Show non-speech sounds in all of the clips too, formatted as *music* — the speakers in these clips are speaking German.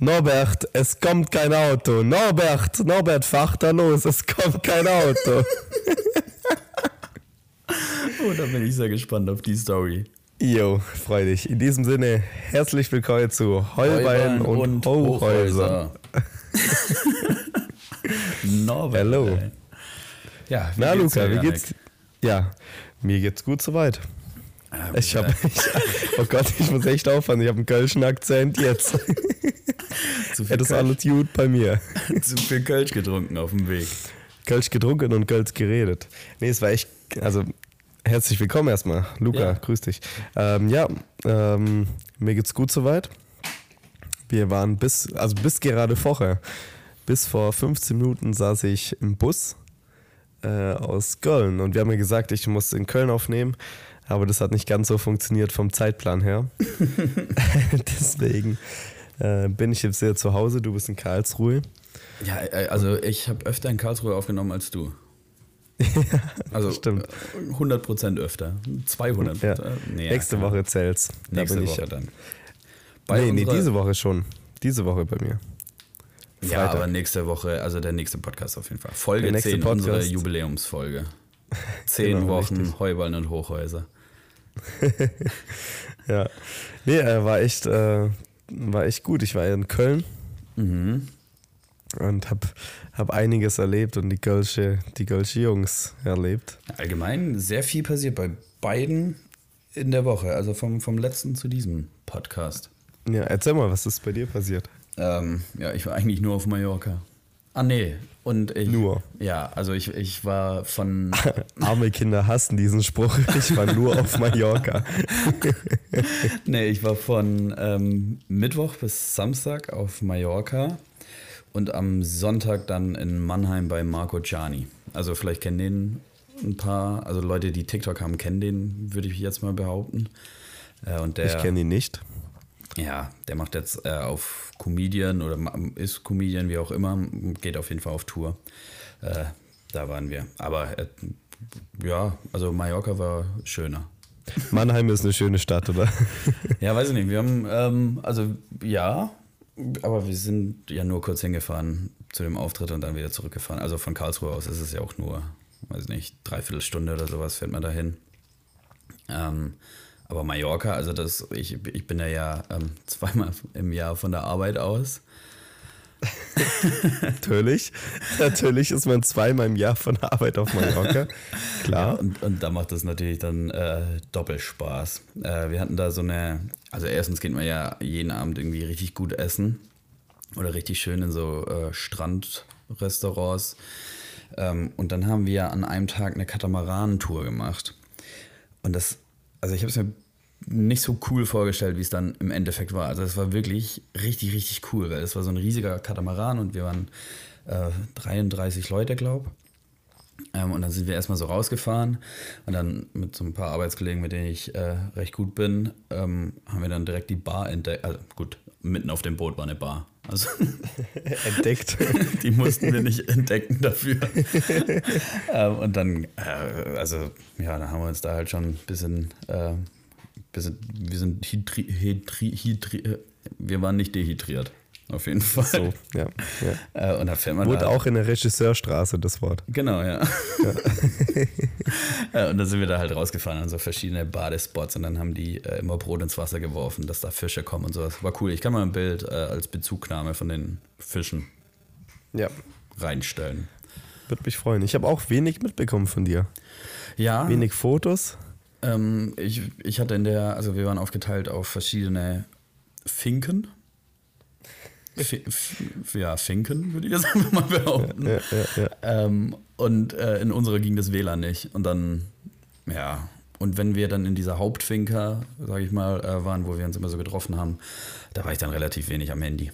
Norbert, es kommt kein Auto. Norbert, Norbert, fach da los, es kommt kein Auto. *laughs* oh, da bin ich sehr gespannt auf die Story. Jo, freu dich. In diesem Sinne, herzlich willkommen zu Heuballen und, und Hochhäuser. *laughs* Norbert. Hallo. Ey. Ja, Na, geht's Luca, wie geht's? Ja, mir geht's gut soweit. Ah, Ich ja, *laughs* hab, ich, oh Gott, ich muss echt aufhören. Ich habe einen kölschen Akzent jetzt. *laughs* zu, Ja, viel das ist alles gut bei mir. *laughs* zu viel Kölsch getrunken auf dem Weg. Kölsch getrunken und Kölsch geredet. Nee, es war echt, also herzlich willkommen erstmal. Luca, Ja. grüß dich. Ähm, ja, ähm, mir geht's gut soweit. Wir waren bis, also bis gerade vorher, bis vor 15 Minuten saß ich im Bus äh, aus Köln und wir haben mir gesagt, ich muss in Köln aufnehmen, aber das hat nicht ganz so funktioniert vom Zeitplan her. *laughs* *laughs* Deswegen äh, bin ich jetzt wieder zu Hause, du bist in Karlsruhe. Ja, äh, also ich habe öfter in Karlsruhe aufgenommen als du. *laughs* Also stimmt. äh, 100% öfter. 200. Ja. äh, nee, Nächste ja, Woche zählt's. Da Nächste bin ich. Woche dann. nee, nee, unserer- diese Woche schon. Diese Woche bei mir. Ja, Freitag. aber nächste Woche, also der nächste Podcast auf jeden Fall. Folge Der nächste 10, unsere Podcast. Jubiläumsfolge. Zehn Genau, Wochen richtig. Heuballen und Hochhäuser. *laughs* Ja. Nee, äh, war echt, äh, war echt gut. Ich war in Köln Mhm. und hab, hab einiges erlebt und die Kölsche, die Kölsche Jungs erlebt. Allgemein sehr viel passiert bei beiden in der Woche, also vom, vom letzten zu diesem Podcast. Ja, erzähl mal, was ist bei dir passiert? Ähm, ja, ich war eigentlich nur auf Mallorca. Ah, nee. Und ich, Nur. Ja, also ich, ich war von. *laughs* Arme Kinder hassen diesen Spruch. Ich war nur auf Mallorca. *laughs* nee, ich war von ähm, Mittwoch bis Samstag auf Mallorca und am Sonntag dann in Mannheim bei Marco Gianni. Also vielleicht kennen den ein paar, also Leute, die TikTok haben, kennen den, würde ich jetzt mal behaupten. Äh, und der, Ich kenne ihn nicht. Ja, der macht jetzt äh, auf Comedian oder ist Comedian, wie auch immer, geht auf jeden Fall auf Tour. Äh, da waren wir. Aber äh, ja, also Mallorca war schöner. Mannheim ist eine schöne Stadt, oder? *laughs* Ja, weiß ich nicht. Wir haben, ähm, also ja, aber wir sind ja nur kurz hingefahren zu dem Auftritt und dann wieder zurückgefahren. Also von Karlsruhe aus ist es ja auch nur, weiß ich nicht, dreiviertel Stunde oder sowas fährt man dahin. Ähm, aber Mallorca, also das, ich, ich bin ja, ja ähm, *laughs* zweimal im Jahr von der Arbeit aus. *laughs* Natürlich. Natürlich ist man zweimal im Jahr von der Arbeit auf Mallorca. *laughs* Klar. Und, und da macht das natürlich dann äh, Doppelspaß. Äh, wir hatten da so eine, also erstens geht man ja jeden Abend irgendwie richtig gut essen oder richtig schön in so äh, Strandrestaurants. Ähm, und dann haben wir an einem Tag eine Katamaran-Tour gemacht. Und das, also ich habe es mir nicht so cool vorgestellt, wie es dann im Endeffekt war. Also es war wirklich richtig, richtig cool, weil es war so ein riesiger Katamaran und wir waren äh, 33 Leute, glaube ähm, und dann sind wir erstmal so rausgefahren und dann mit so ein paar Arbeitskollegen, mit denen ich äh, recht gut bin, ähm, haben wir dann direkt die Bar entdeckt. Also gut, mitten auf dem Boot war eine Bar. Also *laughs* Entdeckt. *laughs* die mussten wir nicht entdecken dafür. *laughs* ähm, und dann, äh, also ja, dann haben wir uns da halt schon ein bisschen, äh, bisschen wir sind hydri, hydri, hydri, wir waren nicht dehydriert. Auf jeden Fall. So, ja. ja. *laughs* Äh, und da fährt man Wurde da, auch in der Regisseurstraße das Wort. Genau, ja. ja. *laughs* Und dann sind wir da halt rausgefahren an so verschiedene Badespots und dann haben die äh, immer Brot ins Wasser geworfen, dass da Fische kommen und sowas. War cool. Ich kann mal ein Bild äh, als Bezugnahme von den Fischen Ja. reinstellen. Würde mich freuen. Ich habe auch wenig mitbekommen von dir. Ja, Wenig Fotos. ähm, ich, ich hatte in der, also wir waren aufgeteilt auf verschiedene Finken. Ja, Finken, würde ich jetzt *laughs* einfach mal behaupten. Ja, ja, ja. Ähm, und äh, in unserer ging das WLAN nicht. Und dann, ja. Und wenn wir dann in dieser Hauptfinker, sage ich mal, äh, waren, wo wir uns immer so getroffen haben, da war ich dann relativ wenig am Handy.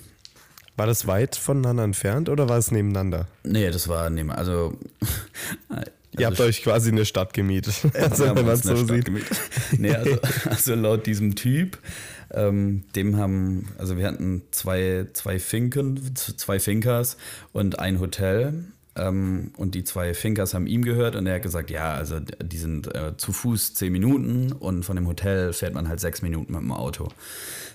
War das weit voneinander entfernt oder war es nebeneinander? Nee, das war neben, also. *laughs* Ihr habt euch quasi eine Stadt gemietet. *laughs* Also, wir haben wenn man es so Stadt sieht. gemietet. Nee, also, also laut diesem Typ, ähm, dem haben, also wir hatten zwei, zwei Finken, zwei Finkers und ein Hotel. ähm, und die zwei Finkers haben ihm gehört und er hat gesagt, ja, also die sind äh, zu Fuß zehn Minuten und von dem Hotel fährt man halt sechs Minuten mit dem Auto.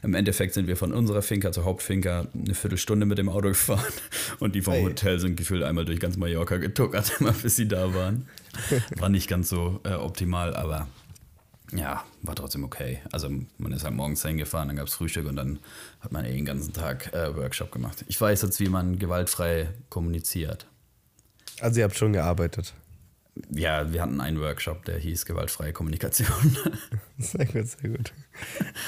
Im Endeffekt sind wir von unserer Finca zur Hauptfinca eine Viertelstunde mit dem Auto *laughs* gefahren und die vom Hey. Hotel sind gefühlt einmal durch ganz Mallorca getuckert, *laughs* immer bis sie da waren. War nicht ganz so äh, optimal, aber ja, war trotzdem okay. Also man ist halt morgens hingefahren, dann gab es Frühstück und dann hat man eh den ganzen Tag äh, Workshop gemacht. Ich weiß jetzt, wie man gewaltfrei kommuniziert. Also ihr habt schon gearbeitet. Ja, wir hatten einen Workshop, der hieß gewaltfreie Kommunikation. *laughs* Sehr gut, sehr gut.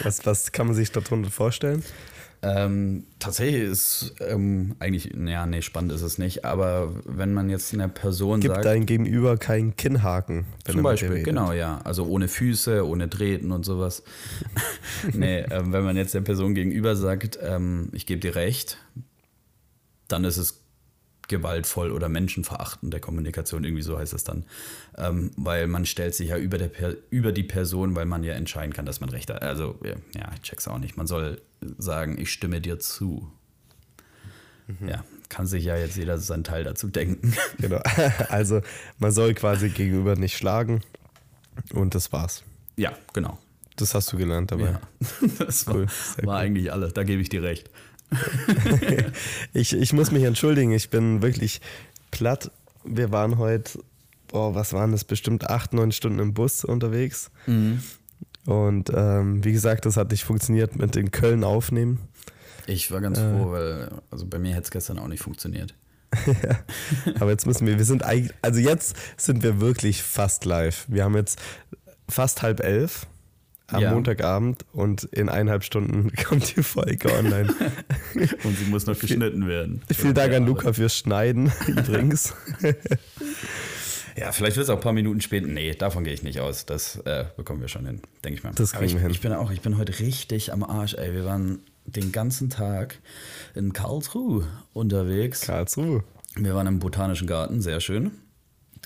Was, was kann man sich darunter vorstellen? Ähm, tatsächlich ist ähm, eigentlich, naja, nee, spannend ist es nicht, aber wenn man jetzt einer Person Gibt sagt, dein Gegenüber keinen Kinnhaken? Zum Beispiel, genau, ja. Also ohne Füße, ohne Treten und sowas. *laughs* nee, ähm, wenn man jetzt der Person gegenüber sagt, ähm, ich gebe dir recht, dann ist es gewaltvoll oder menschenverachtende Kommunikation, irgendwie so heißt es dann. Ähm, weil man stellt sich ja über, der per über die Person, weil man ja entscheiden kann, dass man recht hat. Also, ja, ich check's auch nicht. Man soll sagen, ich stimme dir zu. Ja, kann sich ja jetzt jeder seinen Teil dazu denken. *laughs* Genau. Also man soll quasi gegenüber nicht schlagen und das war's. ja, genau. Das hast du gelernt dabei. Ja, *laughs* das war, Cool, war eigentlich alles. Da gebe ich dir recht. *laughs* Ich, ich muss mich entschuldigen, ich bin wirklich platt. Wir waren heute, boah, was waren das, bestimmt acht, neun Stunden im Bus unterwegs. Und ähm, wie gesagt, das hat nicht funktioniert mit den Köln aufnehmen. Ich war ganz Äh. froh, weil also bei mir hätte es gestern auch nicht funktioniert. *laughs* Aber jetzt müssen wir, wir sind eigentlich, also jetzt sind wir wirklich fast live. Wir haben jetzt fast halb elf am Ja. Montagabend und in eineinhalb Stunden *laughs* kommt die Folge online. *laughs* Und sie muss noch geschnitten werden. Vielen Dank an Luca fürs Schneiden *laughs* übrigens. Ja, vielleicht wird es auch ein paar Minuten später. Nee, davon gehe ich nicht aus. Das äh, bekommen wir schon hin, denke ich mal. Das kriegen ich, wir hin. Ich bin auch, ich bin heute richtig am Arsch, ey. Wir waren den ganzen Tag in Karlsruhe unterwegs. Karlsruhe. Wir waren im Botanischen Garten, sehr schön.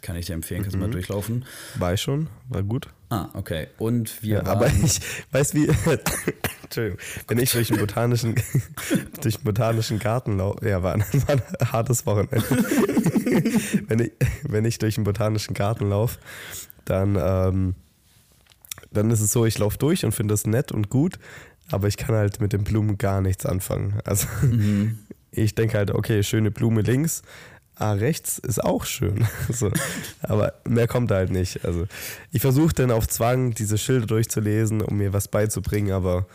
Kann ich dir empfehlen, kannst du Mhm. mal durchlaufen. War ich schon, war gut. Ah, okay. Und wir Ja, waren. aber ich weiß wie. *laughs* Entschuldigung. Wenn ich durch den botanischen, *laughs* durch den botanischen Garten laufe. Ja, war ein, *laughs* war ein hartes Wochenende. wenn, ich, wenn ich durch den botanischen Garten laufe, dann, ähm, dann ist es so, ich laufe durch und finde das nett und gut, aber ich kann halt mit den Blumen gar nichts anfangen. Also ich denke halt, okay, schöne Blume links. Ah, rechts ist auch schön. *laughs* so. Aber mehr kommt halt nicht. Also ich versuche dann auf Zwang, diese Schilder durchzulesen, um mir was beizubringen, aber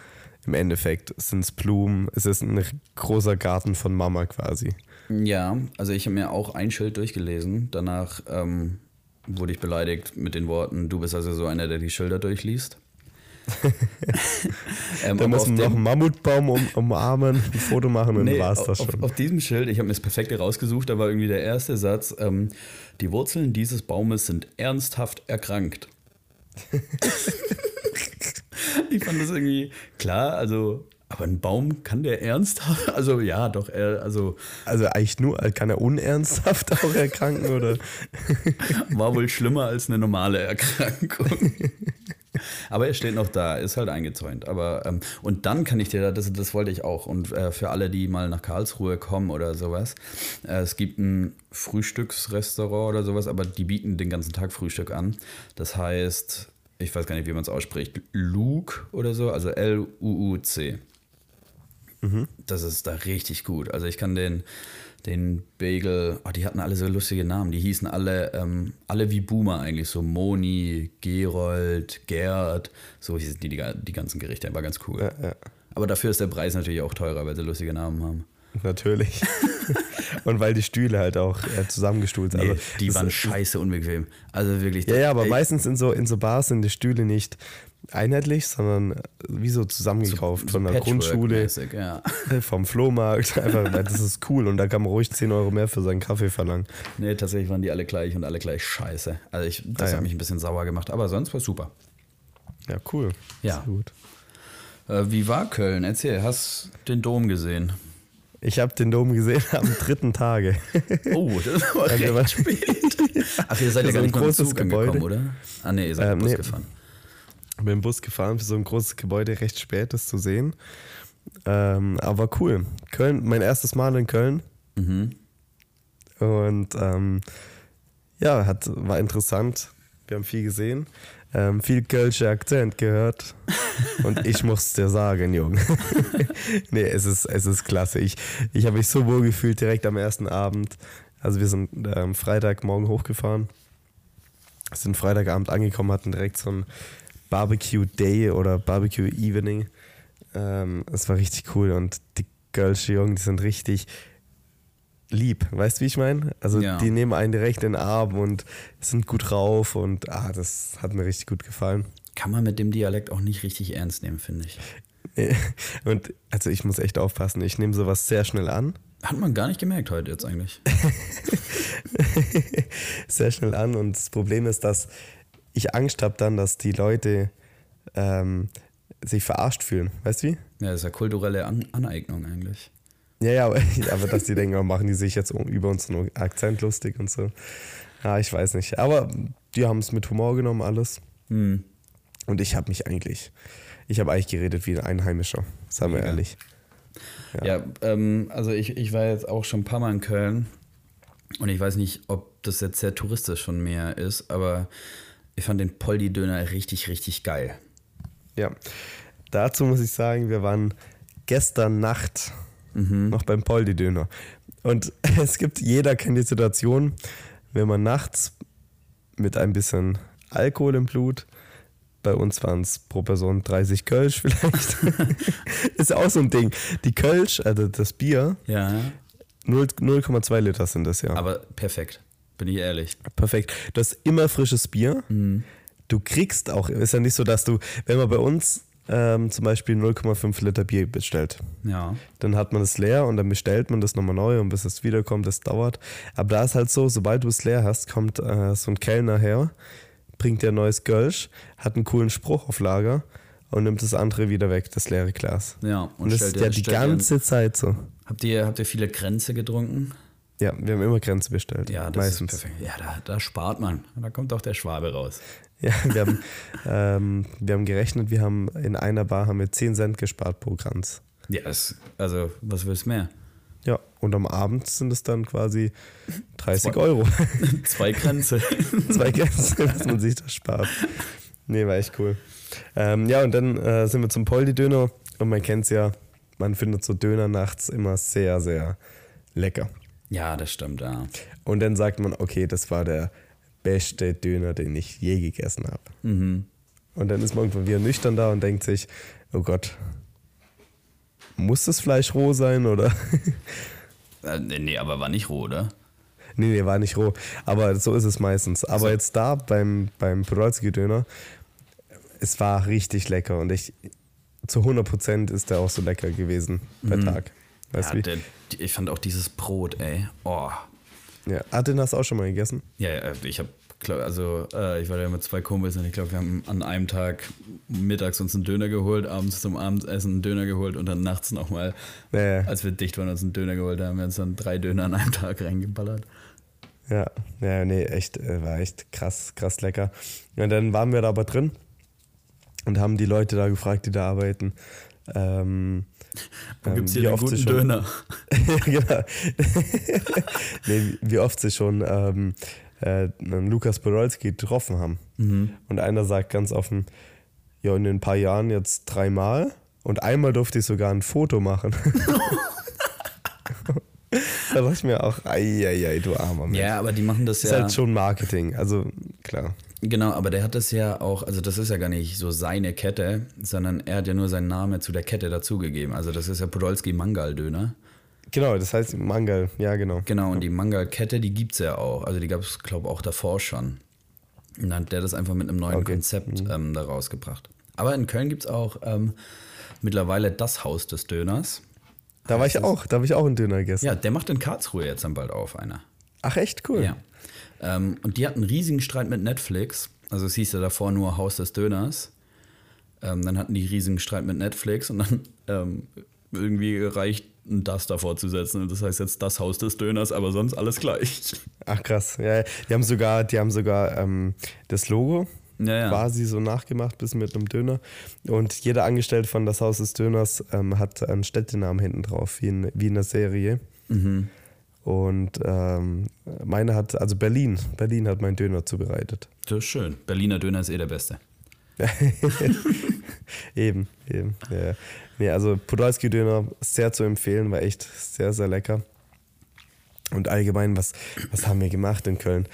im Endeffekt sind es Blumen. Es ist ein großer Garten von Mama quasi. Ja, also ich habe mir auch ein Schild durchgelesen. Danach ähm, wurde ich beleidigt mit den Worten, du bist also so einer, der die Schilder durchliest. *laughs* ähm, Da muss auf man noch einen Mammutbaum um, umarmen, ein Foto machen und Nee, dann war es das auf, schon. auf diesem Schild, ich habe mir das perfekte rausgesucht, da war irgendwie der erste Satz, ähm, die Wurzeln dieses Baumes sind ernsthaft erkrankt. *laughs* ich fand das irgendwie klar, also, aber ein Baum kann der ernsthaft, *laughs* also ja, doch, er, also Also eigentlich nur, kann er unernsthaft auch erkranken oder? war wohl schlimmer als eine normale Erkrankung. *laughs* Aber er steht noch da, ist halt eingezäunt. Aber ähm, und dann kann ich dir, da- das, das wollte ich auch. Und äh, für alle, die mal nach Karlsruhe kommen oder sowas, äh, es gibt ein Frühstücksrestaurant oder sowas, aber die bieten den ganzen Tag Frühstück an. Das heißt, ich weiß gar nicht, wie man es ausspricht, Luke oder so, also L-U-U-C. Das ist da richtig gut. Also ich kann den, den Bagel, oh, die hatten alle so lustige Namen. Die hießen alle, ähm, alle wie Boomer eigentlich. So Moni, Gerold, Gerd. So hießen die, die, die ganzen Gerichte. War ganz cool. Ja, ja. Aber dafür ist der Preis natürlich auch teurer, weil sie lustige Namen haben. Natürlich. *laughs* und weil die Stühle halt auch äh, zusammengestuhlt sind. Nee, Also, die waren scheiße unbequem. Also wirklich. Ja, ja, aber ey, meistens in so, in so Bars sind die Stühle nicht einheitlich, sondern wie so zusammengekauft von der Grundschule, Ja. *laughs* vom Flohmarkt. Einfach, das ist cool und da kann man ruhig 10 Euro mehr für seinen Kaffee verlangen. Nee, tatsächlich waren die alle gleich und alle gleich scheiße. Also ich, das Ah, ja. hat mich ein bisschen sauer gemacht, aber sonst war super. Ja, cool. Ja. Äh, wie war Köln? Erzähl, hast den Dom gesehen? Ich habe den Dom gesehen am dritten Tage. *laughs* Oh, das war Also, recht spät. Ach, ihr seid ja gar nicht großes Gebäude. angekommen, oder? Ah, nee, ihr seid Ähm, nee. gefahren. Mit dem Bus gefahren für so ein großes Gebäude, recht spät das zu sehen. Ähm, aber cool. Köln, mein erstes Mal in Köln. Mhm. Und ähm, ja, hat, war interessant. Wir haben viel gesehen, ähm, viel Kölsche Akzent gehört. *laughs* Und ich muss dir sagen, Junge. *laughs* nee, es ist, es ist klasse. Ich, ich habe mich so wohl gefühlt direkt am ersten Abend. Also wir sind ähm, Freitagmorgen hochgefahren, sind Freitagabend angekommen, hatten direkt so ein Barbecue Day oder Barbecue Evening. Ähm, es war richtig cool und die Kölsche Jungen, die sind richtig lieb. Weißt du, wie ich meine? Also Ja. die nehmen einen direkt in den Arm und sind gut drauf und ah, das hat mir richtig gut gefallen. Kann man mit dem Dialekt auch nicht richtig ernst nehmen, finde ich. *laughs* Und also ich muss echt aufpassen, ich nehme sowas sehr schnell an. Hat man gar nicht gemerkt heute jetzt eigentlich. *laughs* sehr schnell an und das Problem ist, dass ich Angst habe dann, dass die Leute ähm, sich verarscht fühlen. Weißt du wie? Ja, das ist ja kulturelle An Aneignung eigentlich. Ja, ja, aber, *laughs* aber dass die denken, oh, machen die sich jetzt über unseren Akzent lustig und so. Ja, ich weiß nicht. Aber die haben es mit Humor genommen, alles. Hm. Und ich habe mich eigentlich, ich habe eigentlich geredet wie ein Einheimischer, sagen wir Mega. ehrlich. Ja, ähm, also ich, ich war jetzt auch schon ein paar Mal in Köln und ich weiß nicht, ob das jetzt sehr touristisch von mir ist, aber ich fand den Poldi-Döner richtig, richtig geil. Ja. Dazu muss ich sagen, wir waren gestern Nacht noch beim Poldi-Döner. Und *laughs* es gibt, jeder kennt die Situation, wenn man nachts mit ein bisschen Alkohol im Blut, bei uns waren es pro Person 30 Kölsch vielleicht, *laughs* ist auch so ein Ding. Die Kölsch, also das Bier, Ja, 0 0,2 Liter sind das ja. aber perfekt, bin ich ehrlich. Perfekt. Du hast immer frisches Bier. Du kriegst auch, ist ja nicht so, dass du, wenn man bei uns ähm, zum Beispiel 0,5 Liter Bier bestellt, Ja. dann hat man es leer und dann bestellt man das nochmal neu und bis es wiederkommt, das dauert. Aber da ist halt so, sobald du es leer hast, kommt äh, so ein Kellner her, bringt dir ein neues Kölsch, hat einen coolen Spruch auf Lager und nimmt das andere wieder weg, das leere Glas. Ja, Und, das stellt ist ja die ganze Zeit so. Habt ihr, habt ihr viele Grenze getrunken? Ja, wir haben immer Grenze bestellt. Ja, das meistens. ist perfekt. Ja, da, da spart man. Da kommt auch der Schwabe raus. *laughs* Ja, wir haben, ähm, wir haben gerechnet, wir haben in einer Bar haben wir 10 Cent gespart pro Kranz. Ja, es, also, was willst du mehr? Ja, und am Abend sind es dann quasi 30 Zwei- Euro. *laughs* Zwei Grenze. *laughs* Zwei Gänse, dass man sich das spart. Nee, war echt cool. Ähm, ja, und dann äh, sind wir zum Poldi-Döner und man kennt es ja, man findet so Döner nachts immer sehr, sehr lecker. Ja, das stimmt, ja. Und dann sagt man, okay, das war der beste Döner, den ich je gegessen habe. Mhm. Und dann ist man irgendwann wieder nüchtern da und denkt sich, oh Gott, muss das Fleisch roh sein oder? *laughs* Äh, nee, aber war nicht roh, oder? nee, nee, war nicht roh. Aber so ist es meistens. Aber So. jetzt da beim, beim Podolski-Döner, es war richtig lecker und ich, zu 100% ist der auch so lecker gewesen per Tag. Weißt. Ja, der, ich fand auch dieses Brot, ey. Oh. Ja. Ah, den hast du auch schon mal gegessen? Ja, ja, ich habe, also äh, ich war da mit zwei Kumpels und ich glaube, wir haben an einem Tag mittags uns einen Döner geholt, abends zum Abendessen einen Döner geholt und dann nachts nochmal, Ja, ja. als wir dicht waren, uns einen Döner geholt, da haben wir uns dann drei Döner an einem Tag reingeballert. Ja, ja, nee, echt, äh, war echt krass, krass lecker. Und dann waren wir da aber drin und haben die Leute da gefragt, die da arbeiten. Ähm, Wo ähm, gibt's hier wie den guten schon- Döner? *laughs* genau. *laughs* nee, wie oft sie schon ähm, äh, einen Lukas Podolski getroffen haben. Mhm. Und einer sagt ganz offen, ja, in ein paar Jahren jetzt dreimal und einmal durfte ich sogar ein Foto machen. *laughs* da dachte ich mir auch, ei, ei, ei, du armer Mensch. Ja, aber die machen das ist ja. halt schon Marketing, also klar. Genau, aber der hat das ja auch, also das ist ja gar nicht so seine Kette, sondern er hat ja nur seinen Namen zu der Kette dazugegeben. Also das ist ja Podolski Mangal-Döner. Genau, das heißt Mangal, ja genau. Genau, und die Mangal-Kette, die gibt's ja auch. Also die gab es, glaube ich, auch davor schon. Und dann hat der das einfach mit einem neuen Okay. Konzept ähm, da rausgebracht. Aber in Köln gibt's auch ähm, mittlerweile das Haus des Döners. Da war ich auch, da habe ich auch einen Döner gegessen. Ja, der macht in Karlsruhe jetzt dann bald auf, einer. Ach echt cool. Ja. Ähm, und die hatten einen riesigen Streit mit Netflix. Also es hieß ja davor nur Haus des Döners. Ähm, dann hatten die riesigen Streit mit Netflix und dann ähm, irgendwie reicht ein das davor zu setzen. Das heißt jetzt das Haus des Döners, aber sonst alles gleich. Ach krass. Ja, die haben sogar, die haben sogar ähm, das Logo Ja, ja. quasi so nachgemacht, bis mit einem Döner. Und jeder Angestellte von das Haus des Döners ähm, hat einen Städtenamen hinten drauf, wie in, wie in der Serie. Mhm. Und ähm, meine hat, also Berlin, Berlin hat meinen Döner zubereitet. Das ist schön. Berliner Döner ist eh der beste. *laughs* eben, eben. Ja. Nee, also Podolski-Döner sehr zu empfehlen, war echt sehr, sehr lecker. Und allgemein, was, was haben wir gemacht in Köln?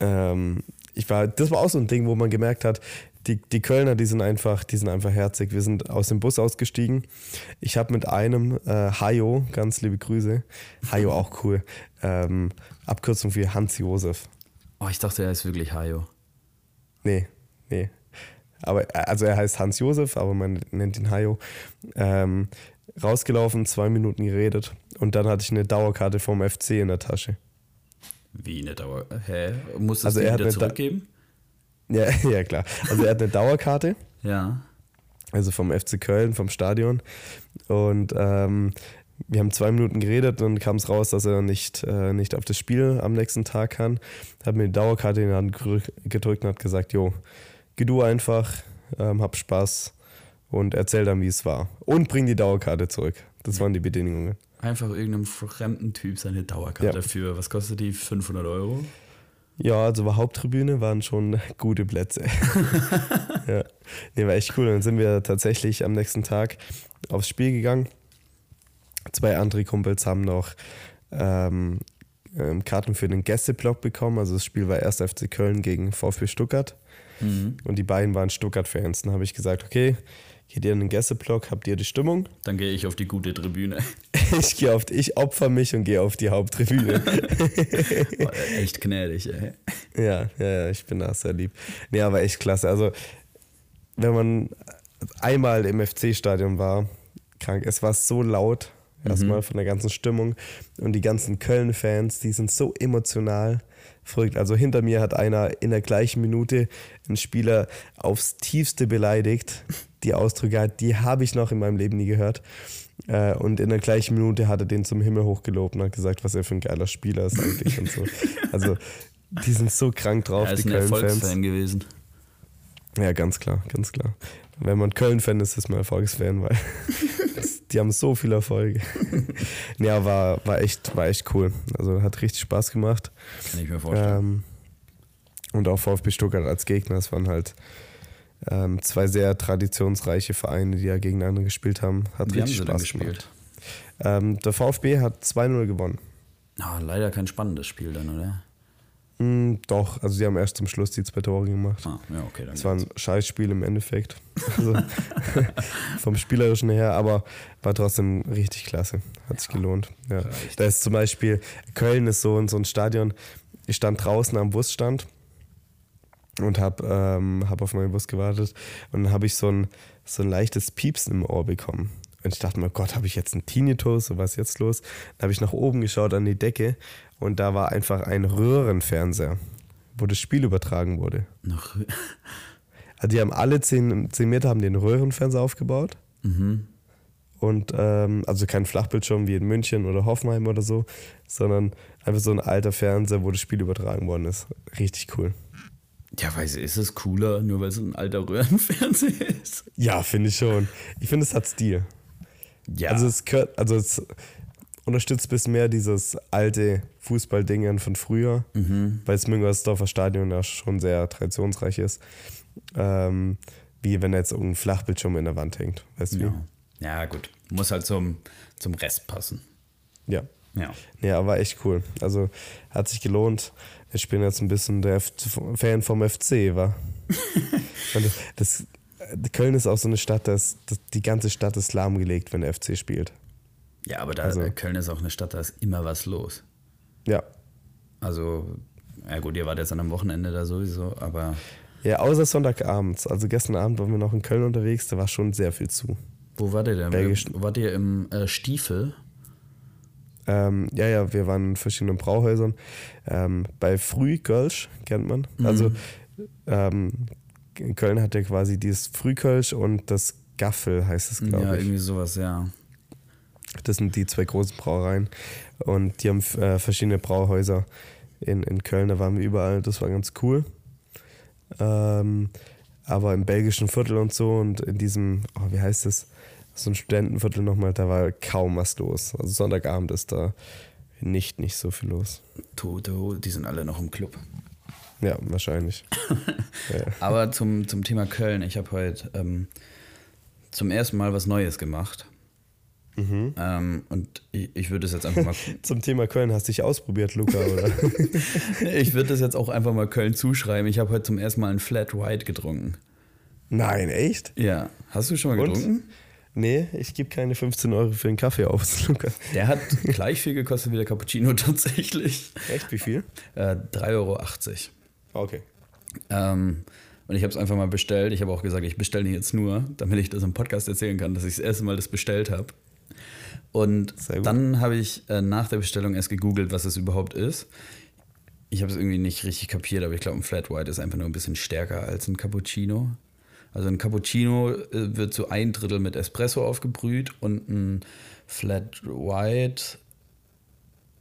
Ähm, ich war, das war auch so ein Ding, wo man gemerkt hat, die, die Kölner, die sind einfach, die sind einfach herzig. Wir sind aus dem Bus ausgestiegen. Ich habe mit einem äh, Hayo, ganz liebe Grüße, Hayo auch cool, ähm, Abkürzung für Hans Josef. Oh, ich dachte, er ist wirklich Hayo. Nee, nee. Aber also er heißt Hans Josef, aber man nennt ihn Hayo. Ähm, rausgelaufen, zwei Minuten geredet und dann hatte ich eine Dauerkarte vom FC in der Tasche. Wie eine Dauer? Hä? Muss Also das er also hat wieder zurückgeben? Ja, *laughs* ja, klar. Also er hat eine Dauerkarte, Ja. also vom FC Köln, vom Stadion. Und ähm, wir haben zwei Minuten geredet und kam es raus, dass er nicht, äh, nicht auf das Spiel am nächsten Tag kann. Hat mir die Dauerkarte in die Hand gedrückt und hat gesagt, jo, geh du einfach, ähm, hab Spaß und erzähl dann, wie es war. Und bring die Dauerkarte zurück. Das waren die Bedingungen. Einfach irgendeinem fremden Typ seine Dauerkarte Ja. für, was kostet die? 500 Euro? Ja, also war Haupttribüne waren schon *laughs* gute Plätze. *laughs* ja. Nee, war echt cool. Dann sind wir tatsächlich am nächsten Tag aufs Spiel gegangen. Zwei andere Kumpels haben noch ähm, ähm, Karten für den Gästeblock bekommen. Also das Spiel war erst FC Köln gegen VfB Stuttgart. Und die beiden waren Stuttgart-Fans. Dann habe ich gesagt, okay, geht ihr in den Gästeblock, habt ihr die Stimmung? Dann gehe ich auf die gute Tribüne. *laughs* Ich gehe auf, ich opfer mich und gehe auf die Haupttribüne. *laughs* Boah, echt gnädig, ey. Ja, ja, ja, ich bin da sehr lieb. Nee, aber echt klasse. Also, wenn man einmal im FC-Stadion war, krank, es war so laut, erstmal von der ganzen Stimmung. Und die ganzen Köln-Fans, die sind so emotional. Verrückt. Also hinter mir hat einer in der gleichen Minute einen Spieler aufs tiefste beleidigt. Die Ausdrücke, hat, die habe ich noch in meinem Leben nie gehört. Äh, Und in der gleichen Minute hat er den zum Himmel hochgelobt und hat gesagt, was er für ein geiler Spieler ist eigentlich und so. Also die sind so krank drauf, Er die ist ein Köln-Fans. Gewesen. Ja, ganz klar, ganz klar. Wenn man Köln-Fan ist, ist man Erfolgsfan, weil *laughs* die haben so viel Erfolge. *laughs* ja, war, war, echt, war echt cool. Also hat richtig Spaß gemacht. Kann ich mir vorstellen. Ähm, und auch VfB Stuttgart als Gegner. Es waren halt ähm, zwei sehr traditionsreiche Vereine, die ja gegeneinander gespielt haben. Hat Wie haben richtig sie denn Spaß gespielt? gemacht. Ähm, der VfB hat 2-0 gewonnen. Ah, leider kein spannendes Spiel dann, oder? Mm, doch, also sie haben erst zum Schluss die zwei Tore gemacht. Ah, ja, okay. Dann Es war ein. Scheißspiel im Endeffekt. *laughs* Also, *laughs* vom Spielerischen her, aber war trotzdem richtig klasse. Hat sich gelohnt. Ja. Reicht. Da ist zum Beispiel, Köln ist so, so ein Stadion. Ich stand draußen am Busstand und habe ähm, hab auf meinen Bus gewartet. Und dann habe ich so ein, so ein leichtes Piepsen im Ohr bekommen. Und ich dachte mir, Gott, habe ich jetzt einen Tinnitus? So, was ist jetzt los? Dann habe ich nach oben geschaut an die Decke und da war einfach ein Röhrenfernseher, wo das Spiel übertragen wurde. Noch, *laughs* Also die haben alle 10, 10 Meter haben den Röhrenfernseher aufgebaut. mhm. Und ähm, also kein Flachbildschirm wie in München oder Hoffenheim oder so, sondern einfach so ein alter Fernseher, wo das Spiel übertragen worden ist. Richtig cool. Ja, weiß ist es cooler, nur weil es ein alter Röhrenfernseher *laughs* ist? Ja, finde ich schon. Ich finde, es hat Stil. Ja. Also es gehört, also es unterstützt ein bisschen mehr dieses alte Fußballdingen von früher, mhm. weil das Müngersdorfer Stadion ja schon sehr traditionsreich ist. Ähm, wie wenn jetzt irgendein Flachbildschirm in der Wand hängt. Weißt du wie? ja. ja, gut. Muss halt zum, zum Rest passen. Ja. Ja. Ja, war echt cool. Also hat sich gelohnt. Ich bin jetzt ein bisschen der F Fan vom FC, war. *laughs* Das, Köln ist auch so eine Stadt, dass, die ganze Stadt ist lahmgelegt, wenn der FC spielt. Ja, aber da, Also- äh, Köln ist auch eine Stadt, da ist immer was los. Ja. Also, ja gut, ihr wart jetzt an einem Wochenende da sowieso, aber Ja, außer Sonntagabends. Also gestern Abend waren wir noch in Köln unterwegs, da war schon sehr viel zu. wo wart ihr denn? Belgisch- Wart ihr im äh, Stiefel? Ähm, ja, ja, wir waren in verschiedenen Brauhäusern. Ähm, bei Frühkölsch kennt man. Also ähm, in Köln hat er quasi dieses Frühkölsch und das Gaffel heißt es, glaube Ja, ich. irgendwie sowas, ja. Das sind die zwei großen Brauereien. Und die haben äh, verschiedene Brauhäuser in, in Köln. Da waren wir überall. Das war ganz cool. Ähm, aber im belgischen Viertel und so und in diesem, oh, wie heißt das? So ein Studentenviertel nochmal, da war kaum was los. Also Sonntagabend ist da Nicht, nicht so viel los. Toto, die sind alle noch im Club. Ja, wahrscheinlich. ja. *laughs* Aber zum, zum Thema Köln, ich habe heute ähm, zum ersten Mal was Neues gemacht. Mhm. Ähm, und ich, ich würde es jetzt einfach mal. *laughs* Zum Thema Köln hast du dich ausprobiert, Luca, oder? *laughs* ich würde das jetzt auch einfach mal Köln zuschreiben. Ich habe heute zum ersten Mal ein Flat White getrunken. Nein, echt? Ja. Hast du schon mal Und? getrunken? Nee, ich gebe keine 15 Euro für einen Kaffee aus, Luca. Der hat gleich viel gekostet wie der Cappuccino tatsächlich. Echt, wie viel? Äh, 3,80 Euro. Okay. Ähm, und ich habe es einfach mal bestellt. Ich habe auch gesagt, ich bestelle jetzt nur, damit ich das im Podcast erzählen kann, dass ich das erste Mal das bestellt habe. Und Sehr gut. dann habe ich äh, nach der Bestellung erst gegoogelt, was es überhaupt ist. Ich habe es irgendwie nicht richtig kapiert, aber ich glaube, ein Flat White ist einfach nur ein bisschen stärker als ein Cappuccino. Also ein Cappuccino äh, wird zu ein Drittel mit Espresso aufgebrüht und ein Flat White,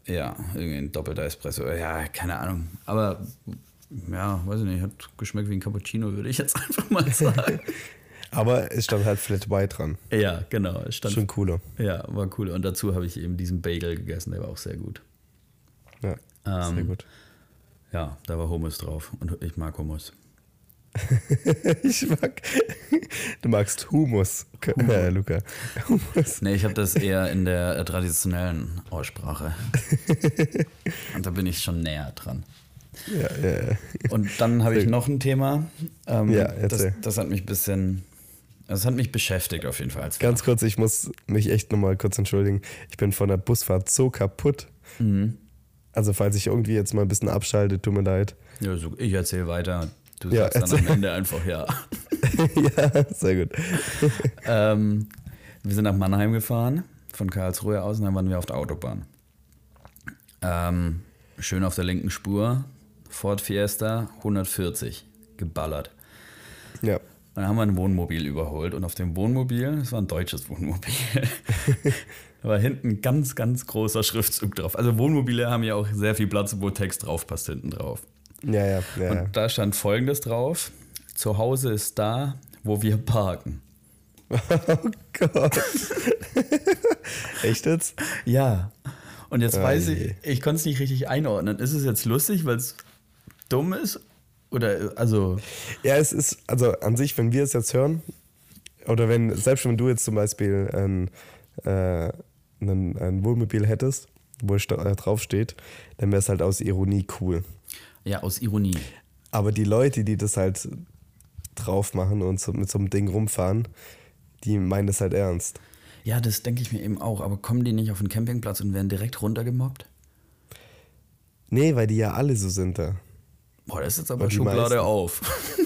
ja, irgendwie ein doppelter Espresso. Ja, keine Ahnung. Aber ja, weiß ich nicht, hat geschmeckt wie ein Cappuccino, würde ich jetzt *laughs* einfach mal *laughs* sagen. Aber es stand halt Flat White dran. ja, genau. Es stand, Schon cooler. ja, war cool. Und dazu habe ich eben diesen Bagel gegessen, der war auch sehr gut. Ja, Ähm, sehr gut. Ja, da war Hummus drauf und ich mag Hummus. *laughs* Ich mag. Du magst Humus, äh, Luca. Humus. Nee, ich habe das eher in der traditionellen Aussprache. Und da bin ich schon näher dran. Ja, ja, ja. Und dann habe ich noch ein Thema. Ähm, Ja, das, erzähl. das hat mich ein bisschen. Das hat mich beschäftigt auf jeden Fall. Ganz kurz, ich muss mich echt nochmal kurz entschuldigen. Ich bin von der Busfahrt so kaputt. Mhm. Also, falls ich irgendwie jetzt mal ein bisschen abschalte, tut mir leid. Ja, so, ich erzähle weiter. Du Ja, sagst dann am erzähl. Ende einfach ja. *laughs* ja, sehr gut. *laughs* ähm, wir sind nach Mannheim gefahren, von Karlsruhe aus, und dann waren wir auf der Autobahn. Ähm, schön auf der linken Spur, Ford Fiesta, 140, geballert. Ja. Dann haben wir ein Wohnmobil überholt und auf dem Wohnmobil, das war ein deutsches Wohnmobil, da *laughs* war hinten ganz, ganz großer Schriftzug drauf. Also Wohnmobile haben ja auch sehr viel Platz, wo Text drauf passt hinten drauf. Ja, ja, ja. Und ja. da stand folgendes drauf: Zu Hause ist da, wo wir parken. *laughs* Oh Gott. *laughs* Echt jetzt? Ja. Und jetzt Ah, weiß ich, ich konnte es nicht richtig einordnen. Ist es jetzt lustig, weil es dumm ist? Oder, also, Ja, es ist, also an sich, wenn wir es jetzt hören, oder wenn, selbst wenn du jetzt zum Beispiel ein, äh, ein, ein Wohnmobil hättest, wo es da- äh, draufsteht, dann wäre es halt aus Ironie cool. ja, aus Ironie. Aber die Leute, die das halt drauf machen und so, mit so einem Ding rumfahren, die meinen das halt ernst. Ja, das denke ich mir eben auch. Aber kommen die nicht auf den Campingplatz und werden direkt runtergemobbt? Nee, weil die ja alle so sind da. Boah, das ist jetzt aber Schublade meisten. auf.